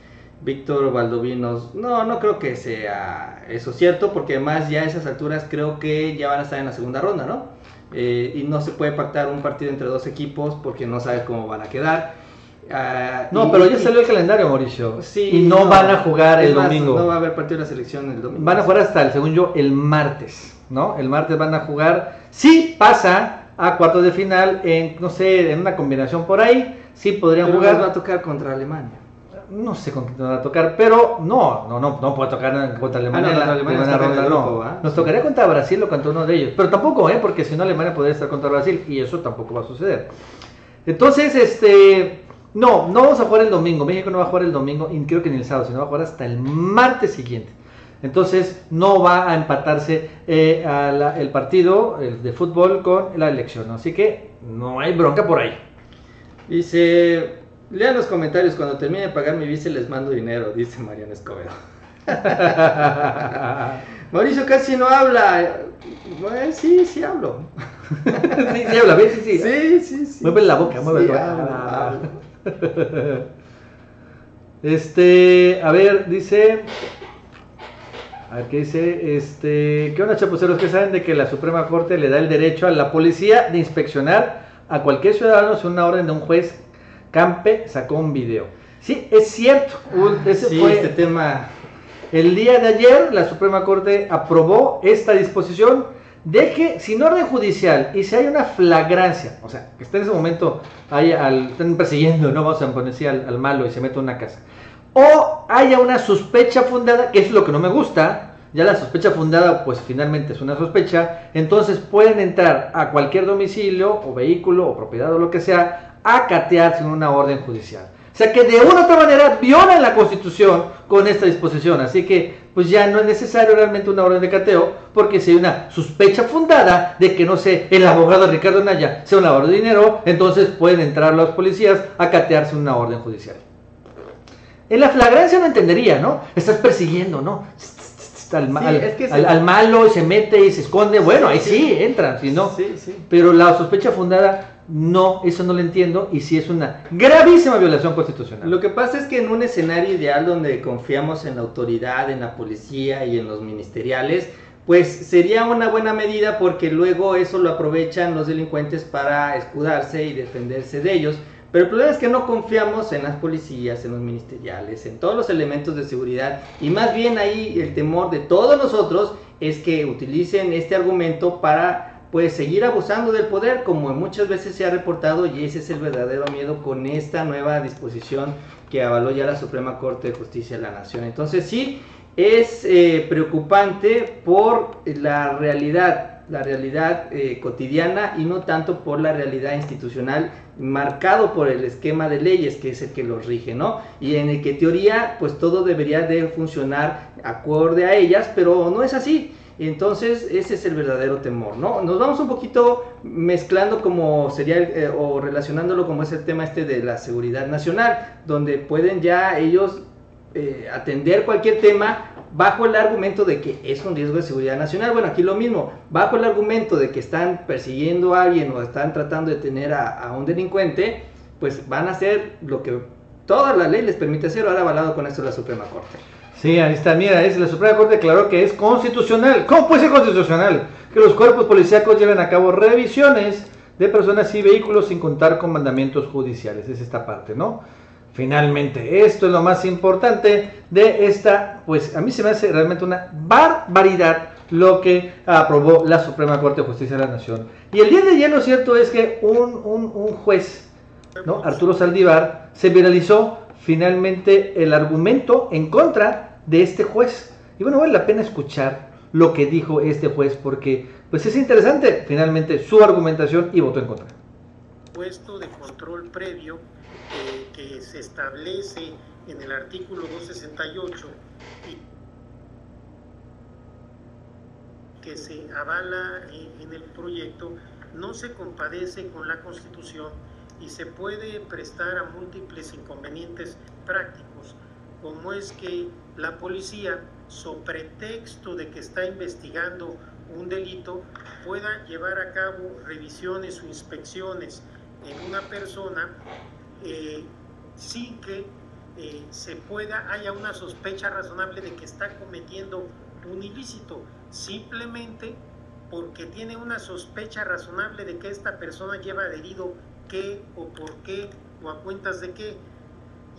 Víctor Valdovinos, no, no creo que sea eso cierto, porque además ya a esas alturas creo que ya van a estar en la segunda ronda, ¿no? Eh, y no se puede pactar un partido entre dos equipos porque no sabes cómo van a quedar. Ah, No, y- pero ya salió el calendario, Mauricio. Sí, y no, van a jugar el más, domingo. No va a haber partido de la selección el domingo. Van a jugar hasta, el, según yo, el martes, ¿no? El martes van a jugar. Si pasa a cuartos de final en, no sé, en una combinación por ahí, sí podrían Pero jugar. va a tocar contra Alemania. No sé con quién va a tocar, pero no, no, no, no puede tocar contra Alemania. Ah, no, la Alemania ronda, no. grupo, ¿va? Nos tocaría contra Brasil o contra uno de ellos, pero tampoco, ¿eh? Porque si no, Alemania podría estar contra Brasil y eso tampoco va a suceder. Entonces, este, no, no vamos a jugar el domingo. México no va a jugar el domingo y creo que ni el sábado, sino va a jugar hasta el martes siguiente. Entonces, no va a empatarse eh, a la- el partido el de fútbol con la elección. ¿no? Así que no hay bronca por ahí. Dice, lean los comentarios, cuando termine de pagar mi visa les mando dinero, dice Mariano Escobedo. Mauricio casi no habla. Bueno, sí, sí hablo. sí, sí, habla sí, sí. Sí, sí, sí. Mueve la boca, mueve Sí, la boca. Este, a ver, dice. A ver qué dice. Este, ¿qué onda, chapuceros? que saben de que la Suprema Corte le da el derecho a la policía de inspeccionar a cualquier ciudadano sin una orden de un juez? Campe sacó un video. Sí, es cierto. un- ese Sí, fue este tema. el día de ayer la Suprema Corte aprobó esta disposición de que sin orden judicial y si hay una flagrancia, o sea, que está en ese momento al, están persiguiendo, no vamos a poner al, al malo y se mete a una casa, o haya una sospecha fundada, que es lo que no me gusta, ya la sospecha fundada pues finalmente es una sospecha, entonces pueden entrar a cualquier domicilio o vehículo o propiedad o lo que sea a catear sin una orden judicial. O sea que de una u otra manera violan la constitución con esta disposición. Así que pues ya no es necesario realmente una orden de cateo porque si hay una sospecha fundada de que no sé, el abogado Ricardo Naya sea un lavador de dinero, entonces pueden entrar los policías a catearse una orden judicial. En la flagrancia no entendería, ¿no? Estás persiguiendo, ¿no? Al, Sí, al- es que se- al- al malo y se mete y se esconde. Bueno, ahí Sí, sí, entran, si no. Sí, sí. Pero la sospecha fundada, no, eso no lo entiendo y sí es una gravísima violación constitucional. Lo que pasa es que en un escenario ideal donde confiamos en la autoridad, en la policía y en los ministeriales, pues sería una buena medida porque luego eso lo aprovechan los delincuentes para escudarse y defenderse de ellos. Pero el problema es que no confiamos en las policías, en los ministeriales, en todos los elementos de seguridad y más bien ahí el temor de todos nosotros es que utilicen este argumento para pues seguir abusando del poder como muchas veces se ha reportado y ese es el verdadero miedo con esta nueva disposición que avaló ya la Suprema Corte de Justicia de la Nación. Entonces sí, es eh, preocupante por la realidad, la realidad eh, cotidiana y no tanto por la realidad institucional marcado por el esquema de leyes que es el que los rige, ¿no? Y en el que teoría pues todo debería de funcionar acorde a ellas, pero no es así. Entonces, ese es el verdadero temor, ¿no? Nos vamos un poquito mezclando como sería, eh, o relacionándolo como es el tema este de la seguridad nacional, donde pueden ya ellos eh, atender cualquier tema bajo el argumento de que es un riesgo de seguridad nacional. Bueno, aquí lo mismo, bajo el argumento de que están persiguiendo a alguien o están tratando de detener a, a un delincuente, pues van a hacer lo que toda la ley les permite hacer, ahora avalado con esto la Suprema Corte. Sí, ahí está, mira, es, la Suprema Corte declaró que es constitucional. ¿Cómo puede ser constitucional? Que los cuerpos policíacos lleven a cabo revisiones de personas y vehículos sin contar con mandamientos judiciales. Es esta parte, ¿no? Finalmente, esto es lo más importante de esta, pues a mí se me hace realmente una barbaridad lo que aprobó la Suprema Corte de Justicia de la Nación. Y el día de ayer lo cierto es que un, un, un juez, ¿no? Arturo Saldívar, se viralizó finalmente el argumento en contra de este juez. Y bueno, vale la pena escuchar lo que dijo este juez porque pues es interesante finalmente su argumentación y votó en contra. puesto de control previo eh, que se establece en el artículo 268 que se avala en el proyecto no se compadece con la Constitución y se puede prestar a múltiples inconvenientes prácticos, como es que la policía, so pretexto de que está investigando un delito, pueda llevar a cabo revisiones o inspecciones en una persona eh, sin que eh, se pueda, haya una sospecha razonable de que está cometiendo un ilícito, simplemente porque tiene una sospecha razonable de que esta persona lleva adherido qué o por qué o a cuentas de qué.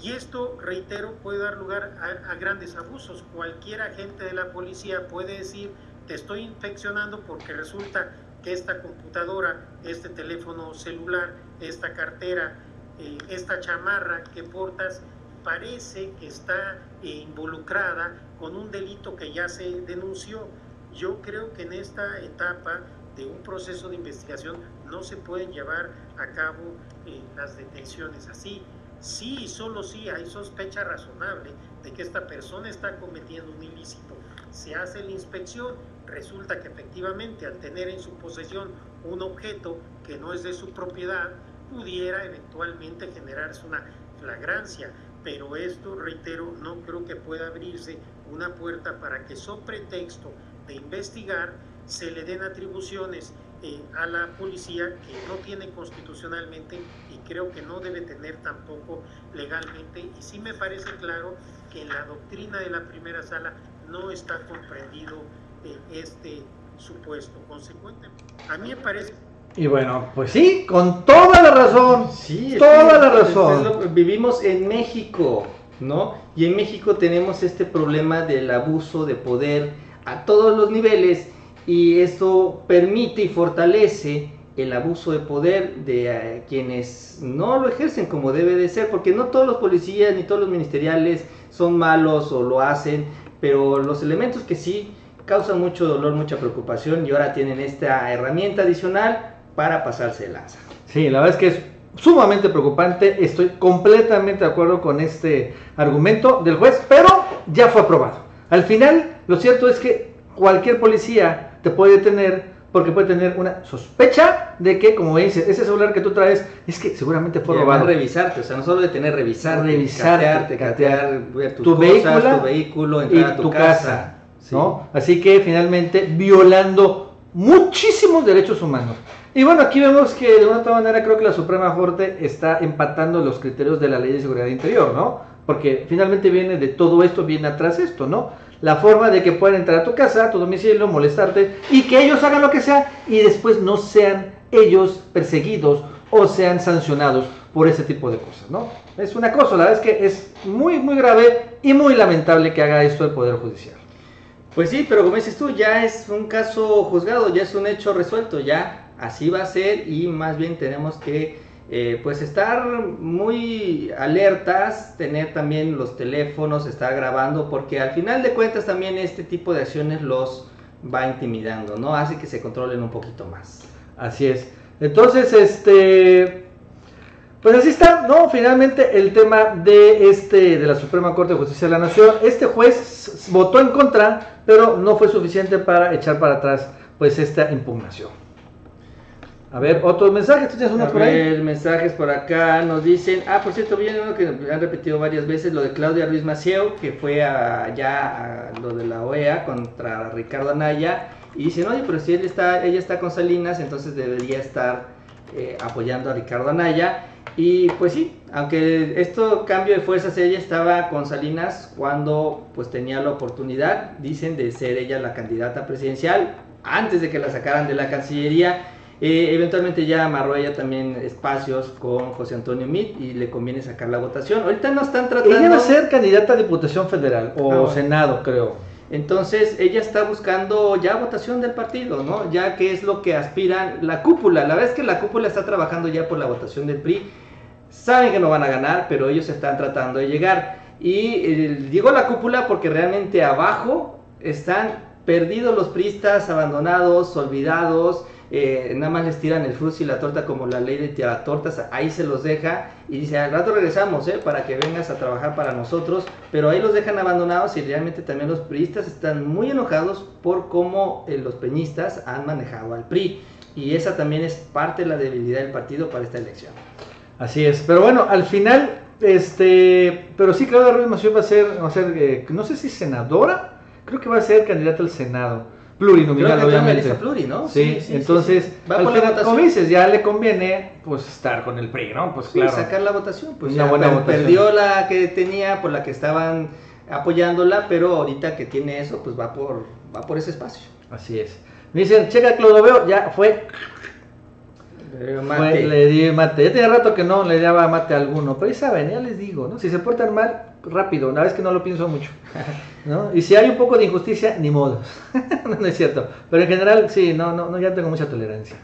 Y esto, reitero, puede dar lugar a, a, grandes abusos. Cualquier agente de la policía puede decir, te estoy infeccionando porque resulta que esta computadora, este teléfono celular, esta cartera, esta chamarra que portas, parece que está eh, involucrada con un delito que ya se denunció. Yo creo que en esta etapa de un proceso de investigación no se pueden llevar a cabo eh, las detenciones así. Sí y solo sí hay sospecha razonable de que esta persona está cometiendo un ilícito. Se hace la inspección, resulta que efectivamente al tener en su posesión un objeto que no es de su propiedad, pudiera eventualmente generarse una flagrancia. Pero esto, reitero, no creo que pueda abrirse una puerta para que, so pretexto de investigar, se le den atribuciones eh, a la policía que no tiene constitucionalmente y creo que no debe tener tampoco legalmente. Y sí me parece claro que en la doctrina de la primera sala no está comprendido eh, este supuesto. Consecuentemente, a mí me parece... Y bueno, pues sí, con toda la razón. Sí, toda la razón. Lo, vivimos en México, ¿no? Y en México tenemos este problema del abuso de poder a todos los niveles y esto permite y fortalece el abuso de poder de uh, quienes no lo ejercen como debe de ser, porque no todos los policías ni todos los ministeriales son malos o lo hacen, pero los elementos que sí causan mucho dolor, mucha preocupación y ahora tienen esta herramienta adicional para pasarse lanza. Sí, la verdad es que es sumamente preocupante, estoy completamente de acuerdo con este argumento del juez, pero ya fue aprobado. Al final, lo cierto es que cualquier policía te puede detener porque puede tener una sospecha de que, como dices, ese celular que tú traes es que seguramente fue robado. revisarte, o sea, no solo detener, revisar, revisarte, catearte, catear, ver tus tu cosas, vehículo, tu vehículo, entrar y a tu, tu casa. casa, ¿no? Así que finalmente violando muchísimos derechos humanos. Y bueno, aquí vemos que de una otra manera creo que la Suprema Corte está empatando los criterios de la Ley de Seguridad Interior, ¿no? Porque finalmente viene de todo esto, viene atrás esto, ¿no? La forma de que puedan entrar a tu casa, a tu domicilio, molestarte y que ellos hagan lo que sea y después no sean ellos perseguidos o sean sancionados por ese tipo de cosas, ¿no? Es una cosa, la verdad es que es muy, muy grave y muy lamentable que haga esto el Poder Judicial. Pues sí, pero como dices tú, ya es un caso juzgado, ya es un hecho resuelto, ya así va a ser y más bien tenemos que eh, pues estar muy alertas, tener también los teléfonos, estar grabando, porque al final de cuentas también este tipo de acciones los va intimidando, ¿no? Hace que se controlen un poquito más. Así es. Entonces, este, pues así está, ¿no? Finalmente el tema de este de la Suprema Corte de Justicia de la Nación, este juez votó en contra, pero no fue suficiente para echar para atrás pues esta impugnación. A ver, otros mensajes, ¿tú tienes por ahí? ver, mensajes por acá nos dicen, ah, por cierto, viene uno que han repetido varias veces, lo de Claudia Ruiz Macieo, que fue allá a lo de la OEA contra Ricardo Anaya, y dicen, oye, pero si él está, ella está con Salinas, entonces debería estar eh, apoyando a Ricardo Anaya, y pues sí, aunque esto cambio de fuerzas, ella estaba con Salinas cuando pues tenía la oportunidad, dicen, de ser ella la candidata presidencial, antes de que la sacaran de la Cancillería, eh, eventualmente ya amarró ella también espacios con José Antonio Mit y le conviene sacar la votación. Ahorita no están tratando. Ella va a ser candidata a Diputación Federal o Ah, bueno. Senado, creo. Entonces ella está buscando ya votación del partido, ¿no? Ya que es lo que aspiran la cúpula. La verdad es que la cúpula está trabajando ya por la votación del PRI. Saben que no van a ganar, pero ellos están tratando de llegar. Y eh, digo la cúpula porque realmente abajo están perdidos los priistas, abandonados, olvidados. Eh, nada más les tiran el frus y la torta como la ley de tortas, ahí se los deja y dice, al rato regresamos, ¿eh? para que vengas a trabajar para nosotros, pero ahí los dejan abandonados y realmente también los priistas están muy enojados por cómo eh, los peñistas han manejado al PRI y esa también es parte de la debilidad del partido para esta elección. Así es, pero bueno, al final, este, pero sí, Claudia Ruiz Massieu va a ser, va a ser eh, no sé si senadora, creo que va a ser candidata al Senado plurinominal, obviamente. Pluri, ¿no? Sí, entonces, como dices, ya le conviene pues estar con el PRI, ¿no? Pues claro. sacar la votación, pues Una buena votación. perdió la que tenía, por la que estaban apoyándola, pero ahorita que tiene eso, pues va por, va por ese espacio. Así es. Me dicen, checa Clodoveo, ya fue. Fue, le di mate. Ya tenía rato que no le daba mate a alguno, pero ahí saben, ya les digo, ¿no? Si se portan mal, rápido, una vez que no lo pienso mucho. ¿no? Y si hay un poco de injusticia, ni modo. no, es cierto. Pero en general, sí, no, no, no, ya tengo mucha tolerancia.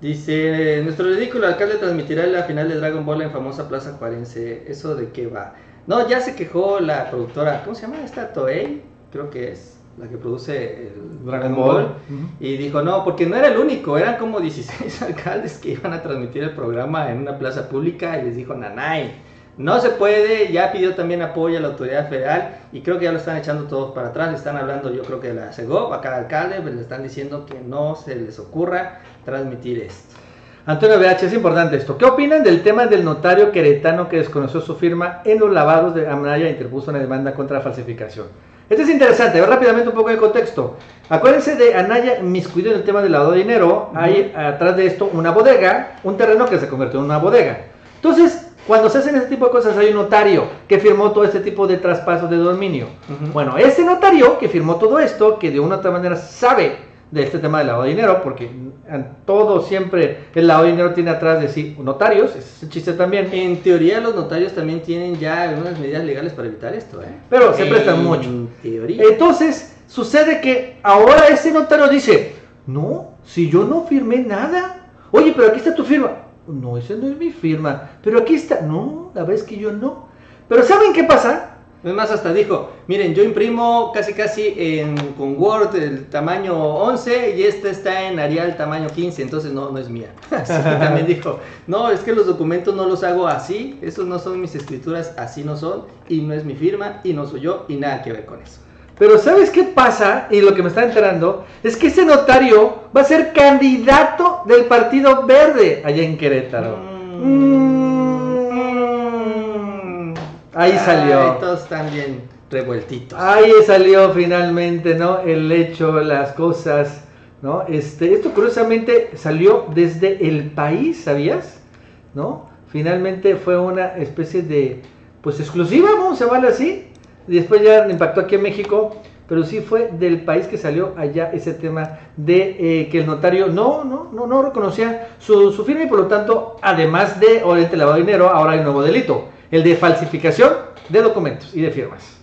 Dice, nuestro ridículo alcalde transmitirá la final de Dragon Ball en famosa Plaza Juarense. ¿Eso de qué va? No, ya se quejó la productora, ¿cómo se llama esta? Toei, creo que es la que produce el Dragon Ball, y dijo, no, porque no era el único, eran como 16 alcaldes que iban a transmitir el programa en una plaza pública y les dijo, nanay, no se puede, ya pidió también apoyo a la autoridad federal y creo que ya lo están echando todos para atrás. Le están hablando, yo creo que de la CEGOP, a cada alcalde, pues le están diciendo que no se les ocurra transmitir esto. Antonio BH, es importante esto. ¿Qué opinan del tema del notario queretano que desconoció su firma en los lavados de Amaya e interpuso una demanda contra falsificación? Esto es interesante, ver rápidamente un poco de contexto. Acuérdense de Anaya miscuido en el tema del lavado de dinero. Hay atrás de esto una bodega, un terreno que se convirtió en una bodega. Entonces, cuando se hacen ese tipo de cosas hay un notario que firmó todo este tipo de traspasos de dominio. Bueno, ese notario que firmó todo esto, que de una u otra manera sabe de este tema del lavado de dinero, porque todo siempre el lavado de dinero tiene atrás de sí notarios, ese es el chiste también. En teoría los notarios también tienen ya algunas medidas legales para evitar esto, ¿eh? Pero se prestan mucho. Teoría. Entonces, sucede que ahora ese notario dice, no, si yo no firmé nada, oye, pero aquí está tu firma no, esa no es mi firma. Pero aquí está. No, la vez que yo no. Pero ¿saben qué pasa? Es más, hasta dijo, miren, yo imprimo casi casi en, con Word el tamaño 11 y esta está en Arial tamaño 15, entonces no, no es mía. Así que también dijo, no, es que los documentos no los hago así, esos no son mis escrituras, así no son, y no es mi firma, y no soy yo, y nada que ver con eso. Pero ¿sabes qué pasa? Y lo que me está enterando es que ese notario va a ser candidato del Partido Verde allá en Querétaro. Mm. Ahí salió. todos también revueltitos. Ahí salió finalmente, ¿no? El hecho, las cosas, ¿no? Este, esto curiosamente salió desde el país, ¿sabías? ¿No? Finalmente fue una especie de, pues exclusiva, vamos a llamarlo así, después ya impactó aquí en México, pero sí fue del país que salió allá ese tema de eh, que el notario no, no, no, no reconocía su, su, firma y por lo tanto, además de obviamente lavado de dinero, ahora hay un nuevo delito, el de falsificación de documentos y de firmas.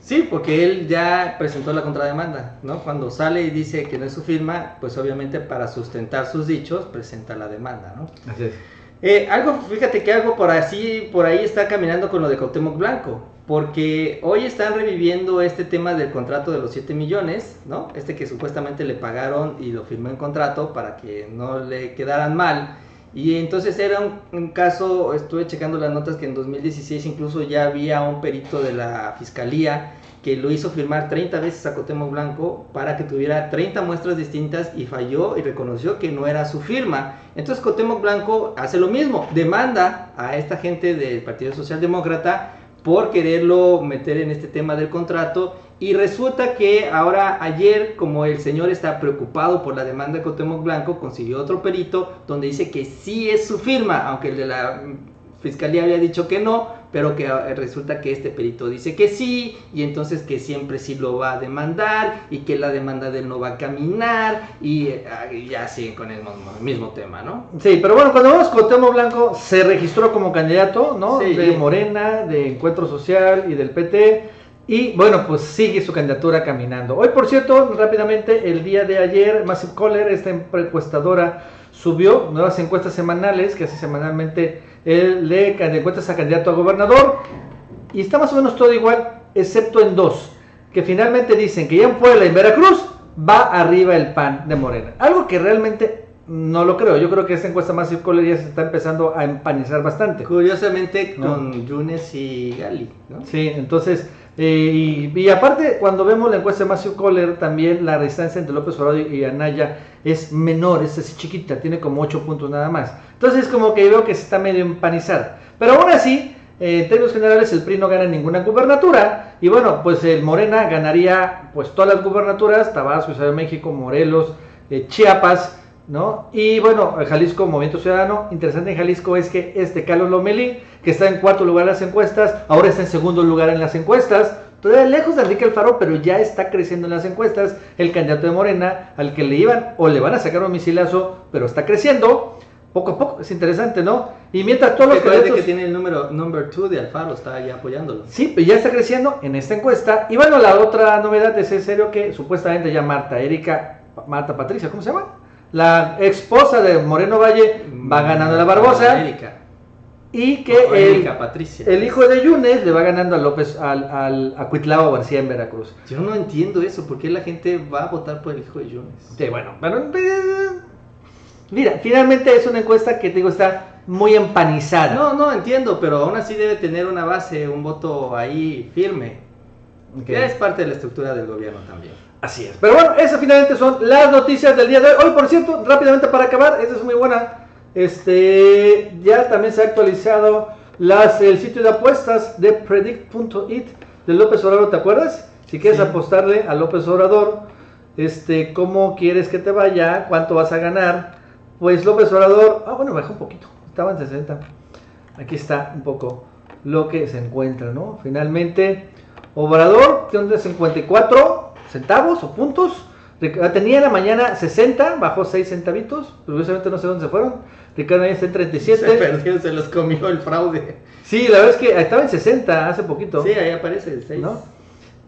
Sí, porque él ya presentó la contrademanda, ¿no? Cuando sale y dice que no es su firma, pues obviamente para sustentar sus dichos presenta la demanda, ¿no? Así es. Eh, algo, fíjate que algo por así, por ahí está caminando con lo de Cuauhtémoc Blanco porque hoy están reviviendo este tema del contrato de los 7 millones, ¿no? Este que supuestamente le pagaron y lo firmó en contrato para que no le quedaran mal. Y entonces era un, caso, estuve checando las notas que en 2016 incluso ya había un perito de la fiscalía que lo hizo firmar 30 veces a Cotemo Blanco para que tuviera 30 muestras distintas y falló y reconoció que no era su firma. Entonces Cotemo Blanco hace lo mismo, demanda a esta gente del Partido Socialdemócrata por quererlo meter en este tema del contrato. Y resulta que ahora ayer como el señor está preocupado por la demanda de Cotemoc Blanco consiguió otro perito donde dice que sí es su firma aunque el de la fiscalía había dicho que no, pero que ah, resulta que este perito dice que sí, y entonces que siempre sí lo va a demandar, y que la demanda de él no va a caminar, y, ah, ya siguen con el mismo, tema, ¿no? Sí, pero bueno, cuando vemos Temo Blanco se registró como candidato, ¿no? de Morena, de Encuentro Social y del PT. Y bueno, pues sigue su candidatura caminando. Hoy, por cierto, rápidamente, el día de ayer, Massive Caller, esta encuestadora, subió nuevas encuestas semanales, que hace semanalmente él le encuentras a candidato a gobernador y está más o menos todo igual, excepto en dos, que finalmente dicen que ya en Puebla y en Veracruz va arriba el PAN de Morena. Algo que realmente no lo creo. Yo creo que esta encuesta más circular ya se está empezando a empanizar bastante. Curiosamente No. con Yunes y Gali, ¿no? Sí, entonces, eh, y, aparte, cuando vemos la encuesta de Matthew Kohler, también la distancia entre López Obrador y Anaya es menor, es así chiquita, tiene como 8 puntos nada más. Entonces, como que veo que se está medio empanizar. Pero aún así, eh, en términos generales, el PRI no gana ninguna gubernatura. Y bueno, pues el Morena ganaría pues todas las gubernaturas, Tabasco, Ciudad de México, Morelos, eh, Chiapas, ¿no? Y bueno, Jalisco, Movimiento Ciudadano. Interesante en Jalisco es que este Carlos Lomelí, que está en cuarto lugar en las encuestas, ahora está en segundo lugar en las encuestas. Todavía lejos de Enrique Alfaro, pero ya está creciendo en las encuestas. El candidato de Morena, al que le iban o le van a sacar un misilazo, pero está creciendo. Poco a poco, es interesante, ¿no? Y mientras todos los parece que candidatos... tiene el número number 2 de Alfaro, está ahí apoyándolo. Sí, pues ya está creciendo en esta encuesta. Y bueno, la otra novedad es en serio que supuestamente ya Marta, Erika, Marta Patricia, ¿cómo se llama? La esposa de Moreno Valle va ganando la Barbosa. Erika. Y que el, Patricia. el hijo de Yunes le va ganando a López, al, al a Cuitlao García en Veracruz. Yo no entiendo eso, ¿por qué la gente va a votar por el hijo de Yunes? Sí, bueno, pero, eh, mira, finalmente es una encuesta que digo está muy empanizada. No, no entiendo, pero aún así debe tener una base, un voto ahí firme. Ok. Que es parte de la estructura del gobierno también. Así es. Pero bueno, esas finalmente son las noticias del día de hoy. Hoy, por cierto, rápidamente para acabar, esta es muy buena. Este, ya también se ha actualizado las, el sitio de apuestas de predict.it de López Obrador, ¿te acuerdas? Si quieres Sí. apostarle a López Obrador, este, cómo quieres que te vaya, cuánto vas a ganar, pues López Obrador, ah, bueno, bajó un poquito, estaba en 60. Aquí está un poco lo que se encuentra, ¿no? Finalmente, Obrador tiene un 54 centavos o puntos. Ric- Tenía en la mañana 60, bajó 6 centavitos. Curiosamente no sé dónde se fueron. Ricardo ahí está en Se 37. perdió, se los comió el fraude. Sí, la verdad es que estaba en 60 hace poquito. Sí, ahí aparece el 6. ¿no?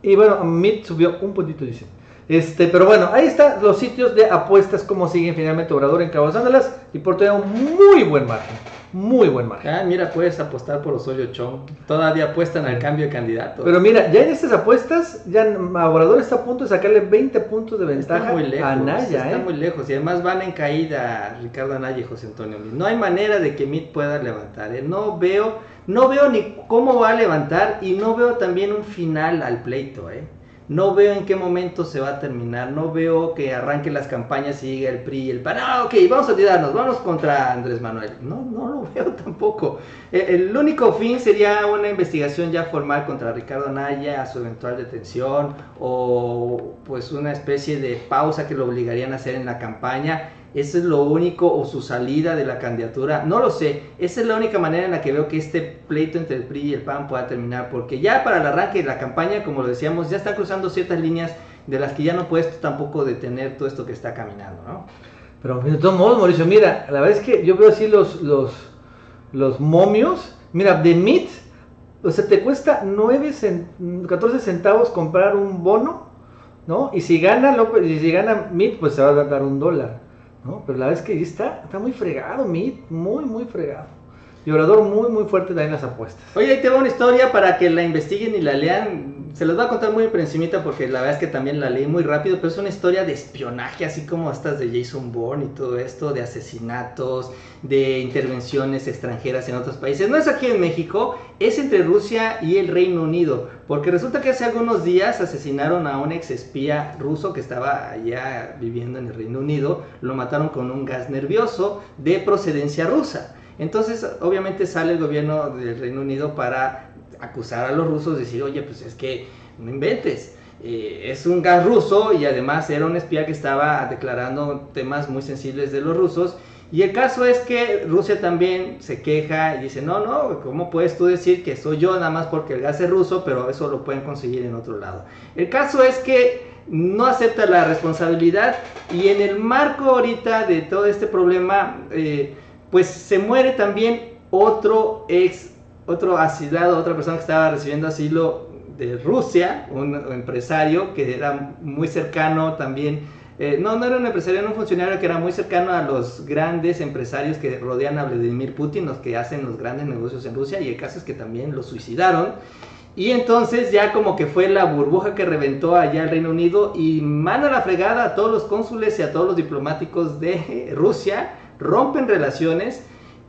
Y bueno, Meet subió un puntito, dice. Este, pero bueno, ahí están los sitios de apuestas, como siguen finalmente Obrador encabezándolas y por todavía un muy buen margen. Muy buen margen. Ah, mira, puedes apostar por Osorio Chong. Todavía apuestan al cambio de candidato. Pero mira, ya en estas apuestas, ya Obrador está a punto de sacarle 20 puntos de Está ventaja muy lejos, a Anaya, está ¿eh? muy lejos y además van en caída Ricardo Anaya y José Antonio. No hay manera de que Meade pueda levantar. ¿eh? No veo, no veo ni cómo va a levantar y no veo también un final al pleito. ¿eh? No veo en qué momento se va a terminar. No veo que arranque las campañas y llegue el PRI y el PAN. Ah, ok, vamos a tirarnos, vamos contra Andrés Manuel. No, no lo veo tampoco. Eh, El único fin sería una investigación ya formal contra Ricardo Anaya, a su eventual detención o pues una especie de pausa que lo obligarían a hacer en la campaña. Eso es lo único, o su salida de la candidatura, no lo sé. Esa es la única manera en la que veo que este pleito entre el PRI y el PAN pueda terminar, porque ya para el arranque de la campaña, como lo decíamos, ya están cruzando ciertas líneas de las que ya no puedes tampoco detener todo esto que está caminando, ¿no? Pero de todos modos, Mauricio, mira, la verdad es que yo veo así los, los, los momios. Mira, de Meat, o sea, te cuesta 9 cen- 14 centavos comprar un bono, ¿no? Y si gana López, y si gana Meat, pues se va a dar un dólar, ¿no? Pero la es que ahí está, está muy fregado Meat, muy, muy fregado. Y Obrador muy, muy fuerte también las apuestas. Oye, ahí tengo una historia para que la investiguen y la lean. Se los voy a contar muy por porque la verdad es que también la leí muy rápido, pero es una historia de espionaje, así como estas de Jason Bourne y todo esto, de asesinatos, de intervenciones extranjeras en otros países. No es aquí en México, es entre Rusia y el Reino Unido, porque resulta que hace algunos días asesinaron a un ex espía ruso que estaba allá viviendo en el Reino Unido, lo mataron con un gas nervioso de procedencia rusa. Entonces, obviamente sale el gobierno del Reino Unido para acusar a los rusos, decir, oye, pues es que no inventes, eh, es un gas ruso y además era un espía que estaba declarando temas muy sensibles de los rusos. Y el caso es que Rusia también se queja y dice, no, no, ¿cómo puedes tú decir que soy yo nada más porque el gas es ruso, pero eso lo pueden conseguir en otro lado? El caso es que no acepta la responsabilidad y en el marco ahorita de todo este problema, eh, pues se muere también otro ex, otro asilado, otra persona que estaba recibiendo asilo de Rusia, un empresario que era muy cercano también, eh, no, no era un empresario, era un funcionario que era muy cercano a los grandes empresarios que rodean a Vladimir Putin, los que hacen los grandes negocios en Rusia, y el caso que también lo suicidaron. Y entonces ya como que fue la burbuja que reventó allá el Reino Unido y manda la fregada a todos los cónsules y a todos los diplomáticos de Rusia, rompen relaciones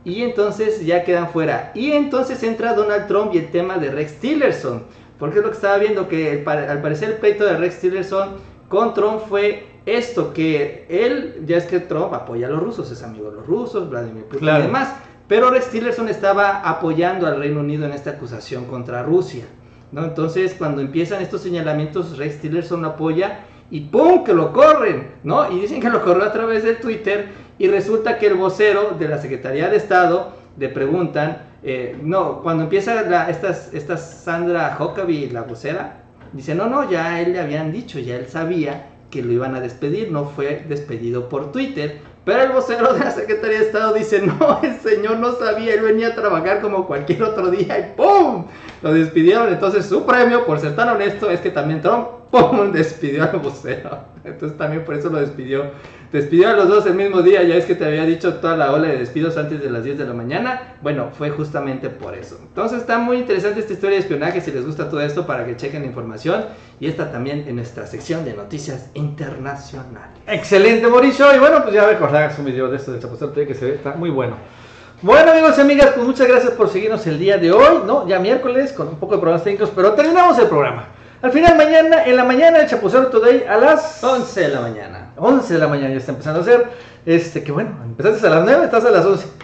y entonces ya quedan fuera. Y entonces entra Donald Trump y el tema de Rex Tillerson, porque es lo que estaba viendo que al parecer el pleito de Rex Tillerson con Trump fue esto, que él, ya es que Trump apoya a los rusos, es amigo de los rusos, Vladimir Putin y demás, pero Rex Tillerson estaba apoyando al Reino Unido en esta acusación contra Rusia. ¿no? Entonces, cuando empiezan estos señalamientos, Rex Tillerson apoya y ¡pum! que lo corren, ¿no? Y dicen que lo corrió a través de Twitter y resulta que el vocero de la Secretaría de Estado le preguntan, eh, no, cuando empieza la, esta Sandra Huckabee, la vocera, dice, no, no, ya él le habían dicho, ya él sabía que lo iban a despedir, no fue despedido por Twitter, pero el vocero de la Secretaría de Estado dice, no, el señor no sabía, él venía a trabajar como cualquier otro día y ¡pum! Lo despidieron. Entonces su premio, por ser tan honesto, es que también Trump, ¡pum! despidió al vocero. Entonces también por eso lo despidió. Despidió a los dos el mismo día, ya es que te había dicho toda la ola de despidos antes de las 10 de la mañana. Bueno, fue justamente por eso. Entonces está muy interesante esta historia de espionaje, si les gusta todo esto, para que chequen la información. Y está también en nuestra sección de noticias internacionales. Excelente, Mauricio. Y bueno, pues ya recordarás un video de esto de Chapostel que se ve, está muy bueno. Bueno amigos y amigas, pues muchas gracias por seguirnos el día de hoy, ¿no? Ya miércoles con un poco de problemas técnicos, pero terminamos el programa. Al final, mañana, en la mañana, el Chapucero Today a las 11 de la mañana. 11 de la mañana ya está empezando a hacer. Este, que bueno, empezaste a las 9, estás a las 11.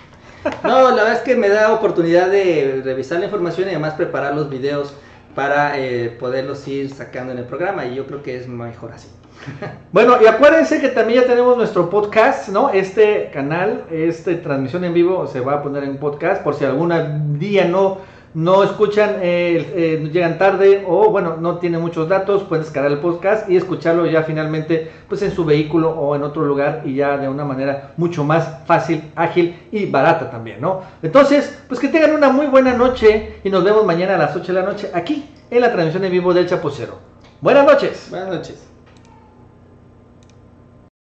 No, la verdad es que me da oportunidad de revisar la información y además preparar los videos para eh, poderlos ir sacando en el programa y yo creo que es mejor así. Bueno, y acuérdense que también ya tenemos nuestro podcast, ¿no? Este canal, esta transmisión en vivo se va a poner en podcast por si algún día no no escuchan, eh, eh, llegan tarde o bueno, no tienen muchos datos, pueden descargar el podcast y escucharlo ya finalmente pues en su vehículo o en otro lugar y ya de una manera mucho más fácil, ágil y barata también, ¿no? Entonces, pues que tengan una muy buena noche y nos vemos mañana a las 8 de la noche aquí en la transmisión en vivo del Chapucero. Buenas noches. Buenas noches.